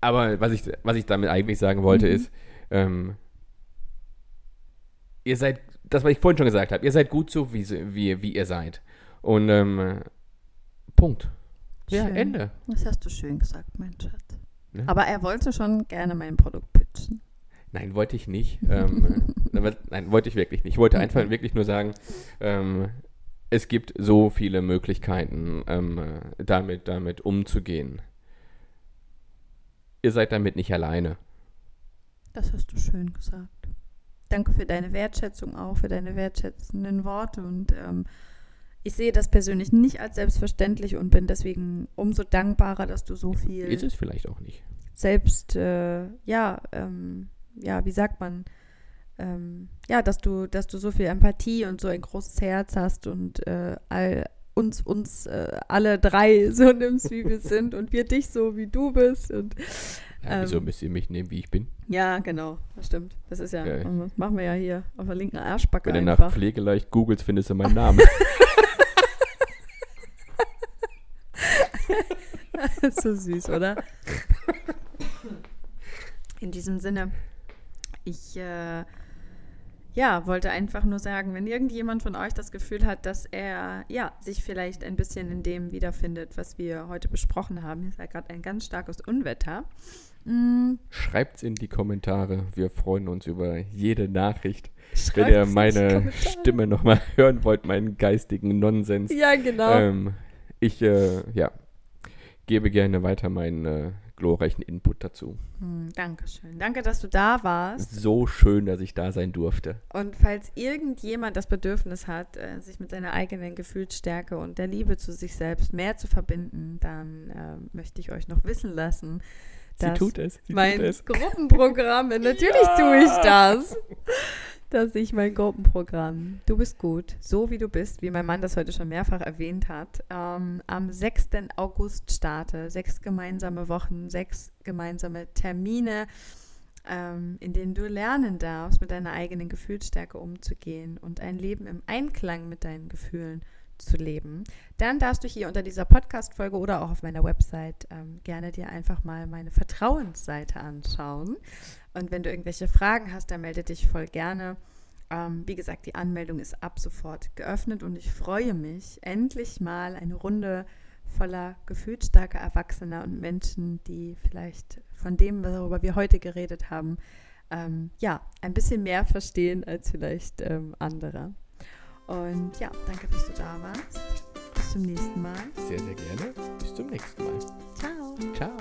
aber was ich, was ich damit eigentlich sagen wollte, mhm. ist, ähm, ihr seid, das, was ich vorhin schon gesagt habe, ihr seid gut so, wie, wie, wie ihr seid. Und ähm, Punkt. Ja, Ende. Das hast du schön gesagt, mein Schatz. Ne? Aber er wollte schon gerne mein Produkt pitchen. Nein, wollte ich nicht. *laughs* ähm, nein, wollte ich wirklich nicht. Ich wollte einfach wirklich nur sagen, ähm, es gibt so viele Möglichkeiten, ähm, damit, damit umzugehen. Ihr seid damit nicht alleine. Das hast du schön gesagt. Danke für deine Wertschätzung auch, für deine wertschätzenden Worte. Und ähm, ich sehe das persönlich nicht als selbstverständlich und bin deswegen umso dankbarer, dass du so viel. Ist es vielleicht auch nicht. Selbst, äh, ja, ähm, ja, wie sagt man, ähm, ja, dass du, dass du so viel Empathie und so ein großes Herz hast und äh, all, uns, uns äh, alle drei *laughs* so nimmst, wie wir sind und wir dich so, wie du bist. Und, ja, wieso ähm, müsst ihr mich nehmen, wie ich bin? Ja, genau, das stimmt. Das ist ja, ja. das machen wir ja hier auf der linken Arschbacke Wenn du nach Pflegeleicht googelst, findest du meinen *laughs* Namen. *laughs* so süß, oder? In diesem Sinne. Ich äh, ja, wollte einfach nur sagen, wenn irgendjemand von euch das Gefühl hat, dass er ja, sich vielleicht ein bisschen in dem wiederfindet, was wir heute besprochen haben, hier ist ja gerade ein ganz starkes Unwetter. Mm. Schreibt es in die Kommentare. Wir freuen uns über jede Nachricht. Schreibt's wenn ihr meine Stimme nochmal *laughs* hören wollt, meinen geistigen Nonsens. Ja, genau. Ähm, ich äh, ja, gebe gerne weiter meinen äh, glorreichen Input dazu. Hm, Dankeschön. Danke, dass du da warst. So schön, dass ich da sein durfte. Und falls irgendjemand das Bedürfnis hat, äh, sich mit seiner eigenen Gefühlsstärke und der Liebe zu sich selbst mehr zu verbinden, dann äh, möchte ich euch noch wissen lassen, dass Sie tut es. Sie mein tut es. Gruppenprogramm, *laughs* natürlich ja. tue ich das dass ich mein Gruppenprogramm Du bist gut, so wie du bist, wie mein Mann das heute schon mehrfach erwähnt hat, ähm, am 6. August starte. Sechs gemeinsame Wochen, sechs gemeinsame Termine ähm, in denen du lernen darfst, mit deiner eigenen Gefühlsstärke umzugehen und ein Leben im Einklang mit deinen Gefühlen zu leben, dann darfst du hier unter dieser Podcast-Folge oder auch auf meiner Website ähm, gerne dir einfach mal meine Vertrauensseite anschauen. Und wenn du irgendwelche Fragen hast, dann melde dich voll gerne. Ähm, wie gesagt, die Anmeldung ist ab sofort geöffnet und ich freue mich, endlich mal eine Runde voller gefühlsstarker Erwachsener und Menschen, die vielleicht von dem, worüber wir heute geredet haben, ähm, ja, ein bisschen mehr verstehen als vielleicht ähm, andere. Und ja, danke, dass du da warst. Bis zum nächsten Mal. Sehr, sehr gerne. Bis zum nächsten Mal. Ciao.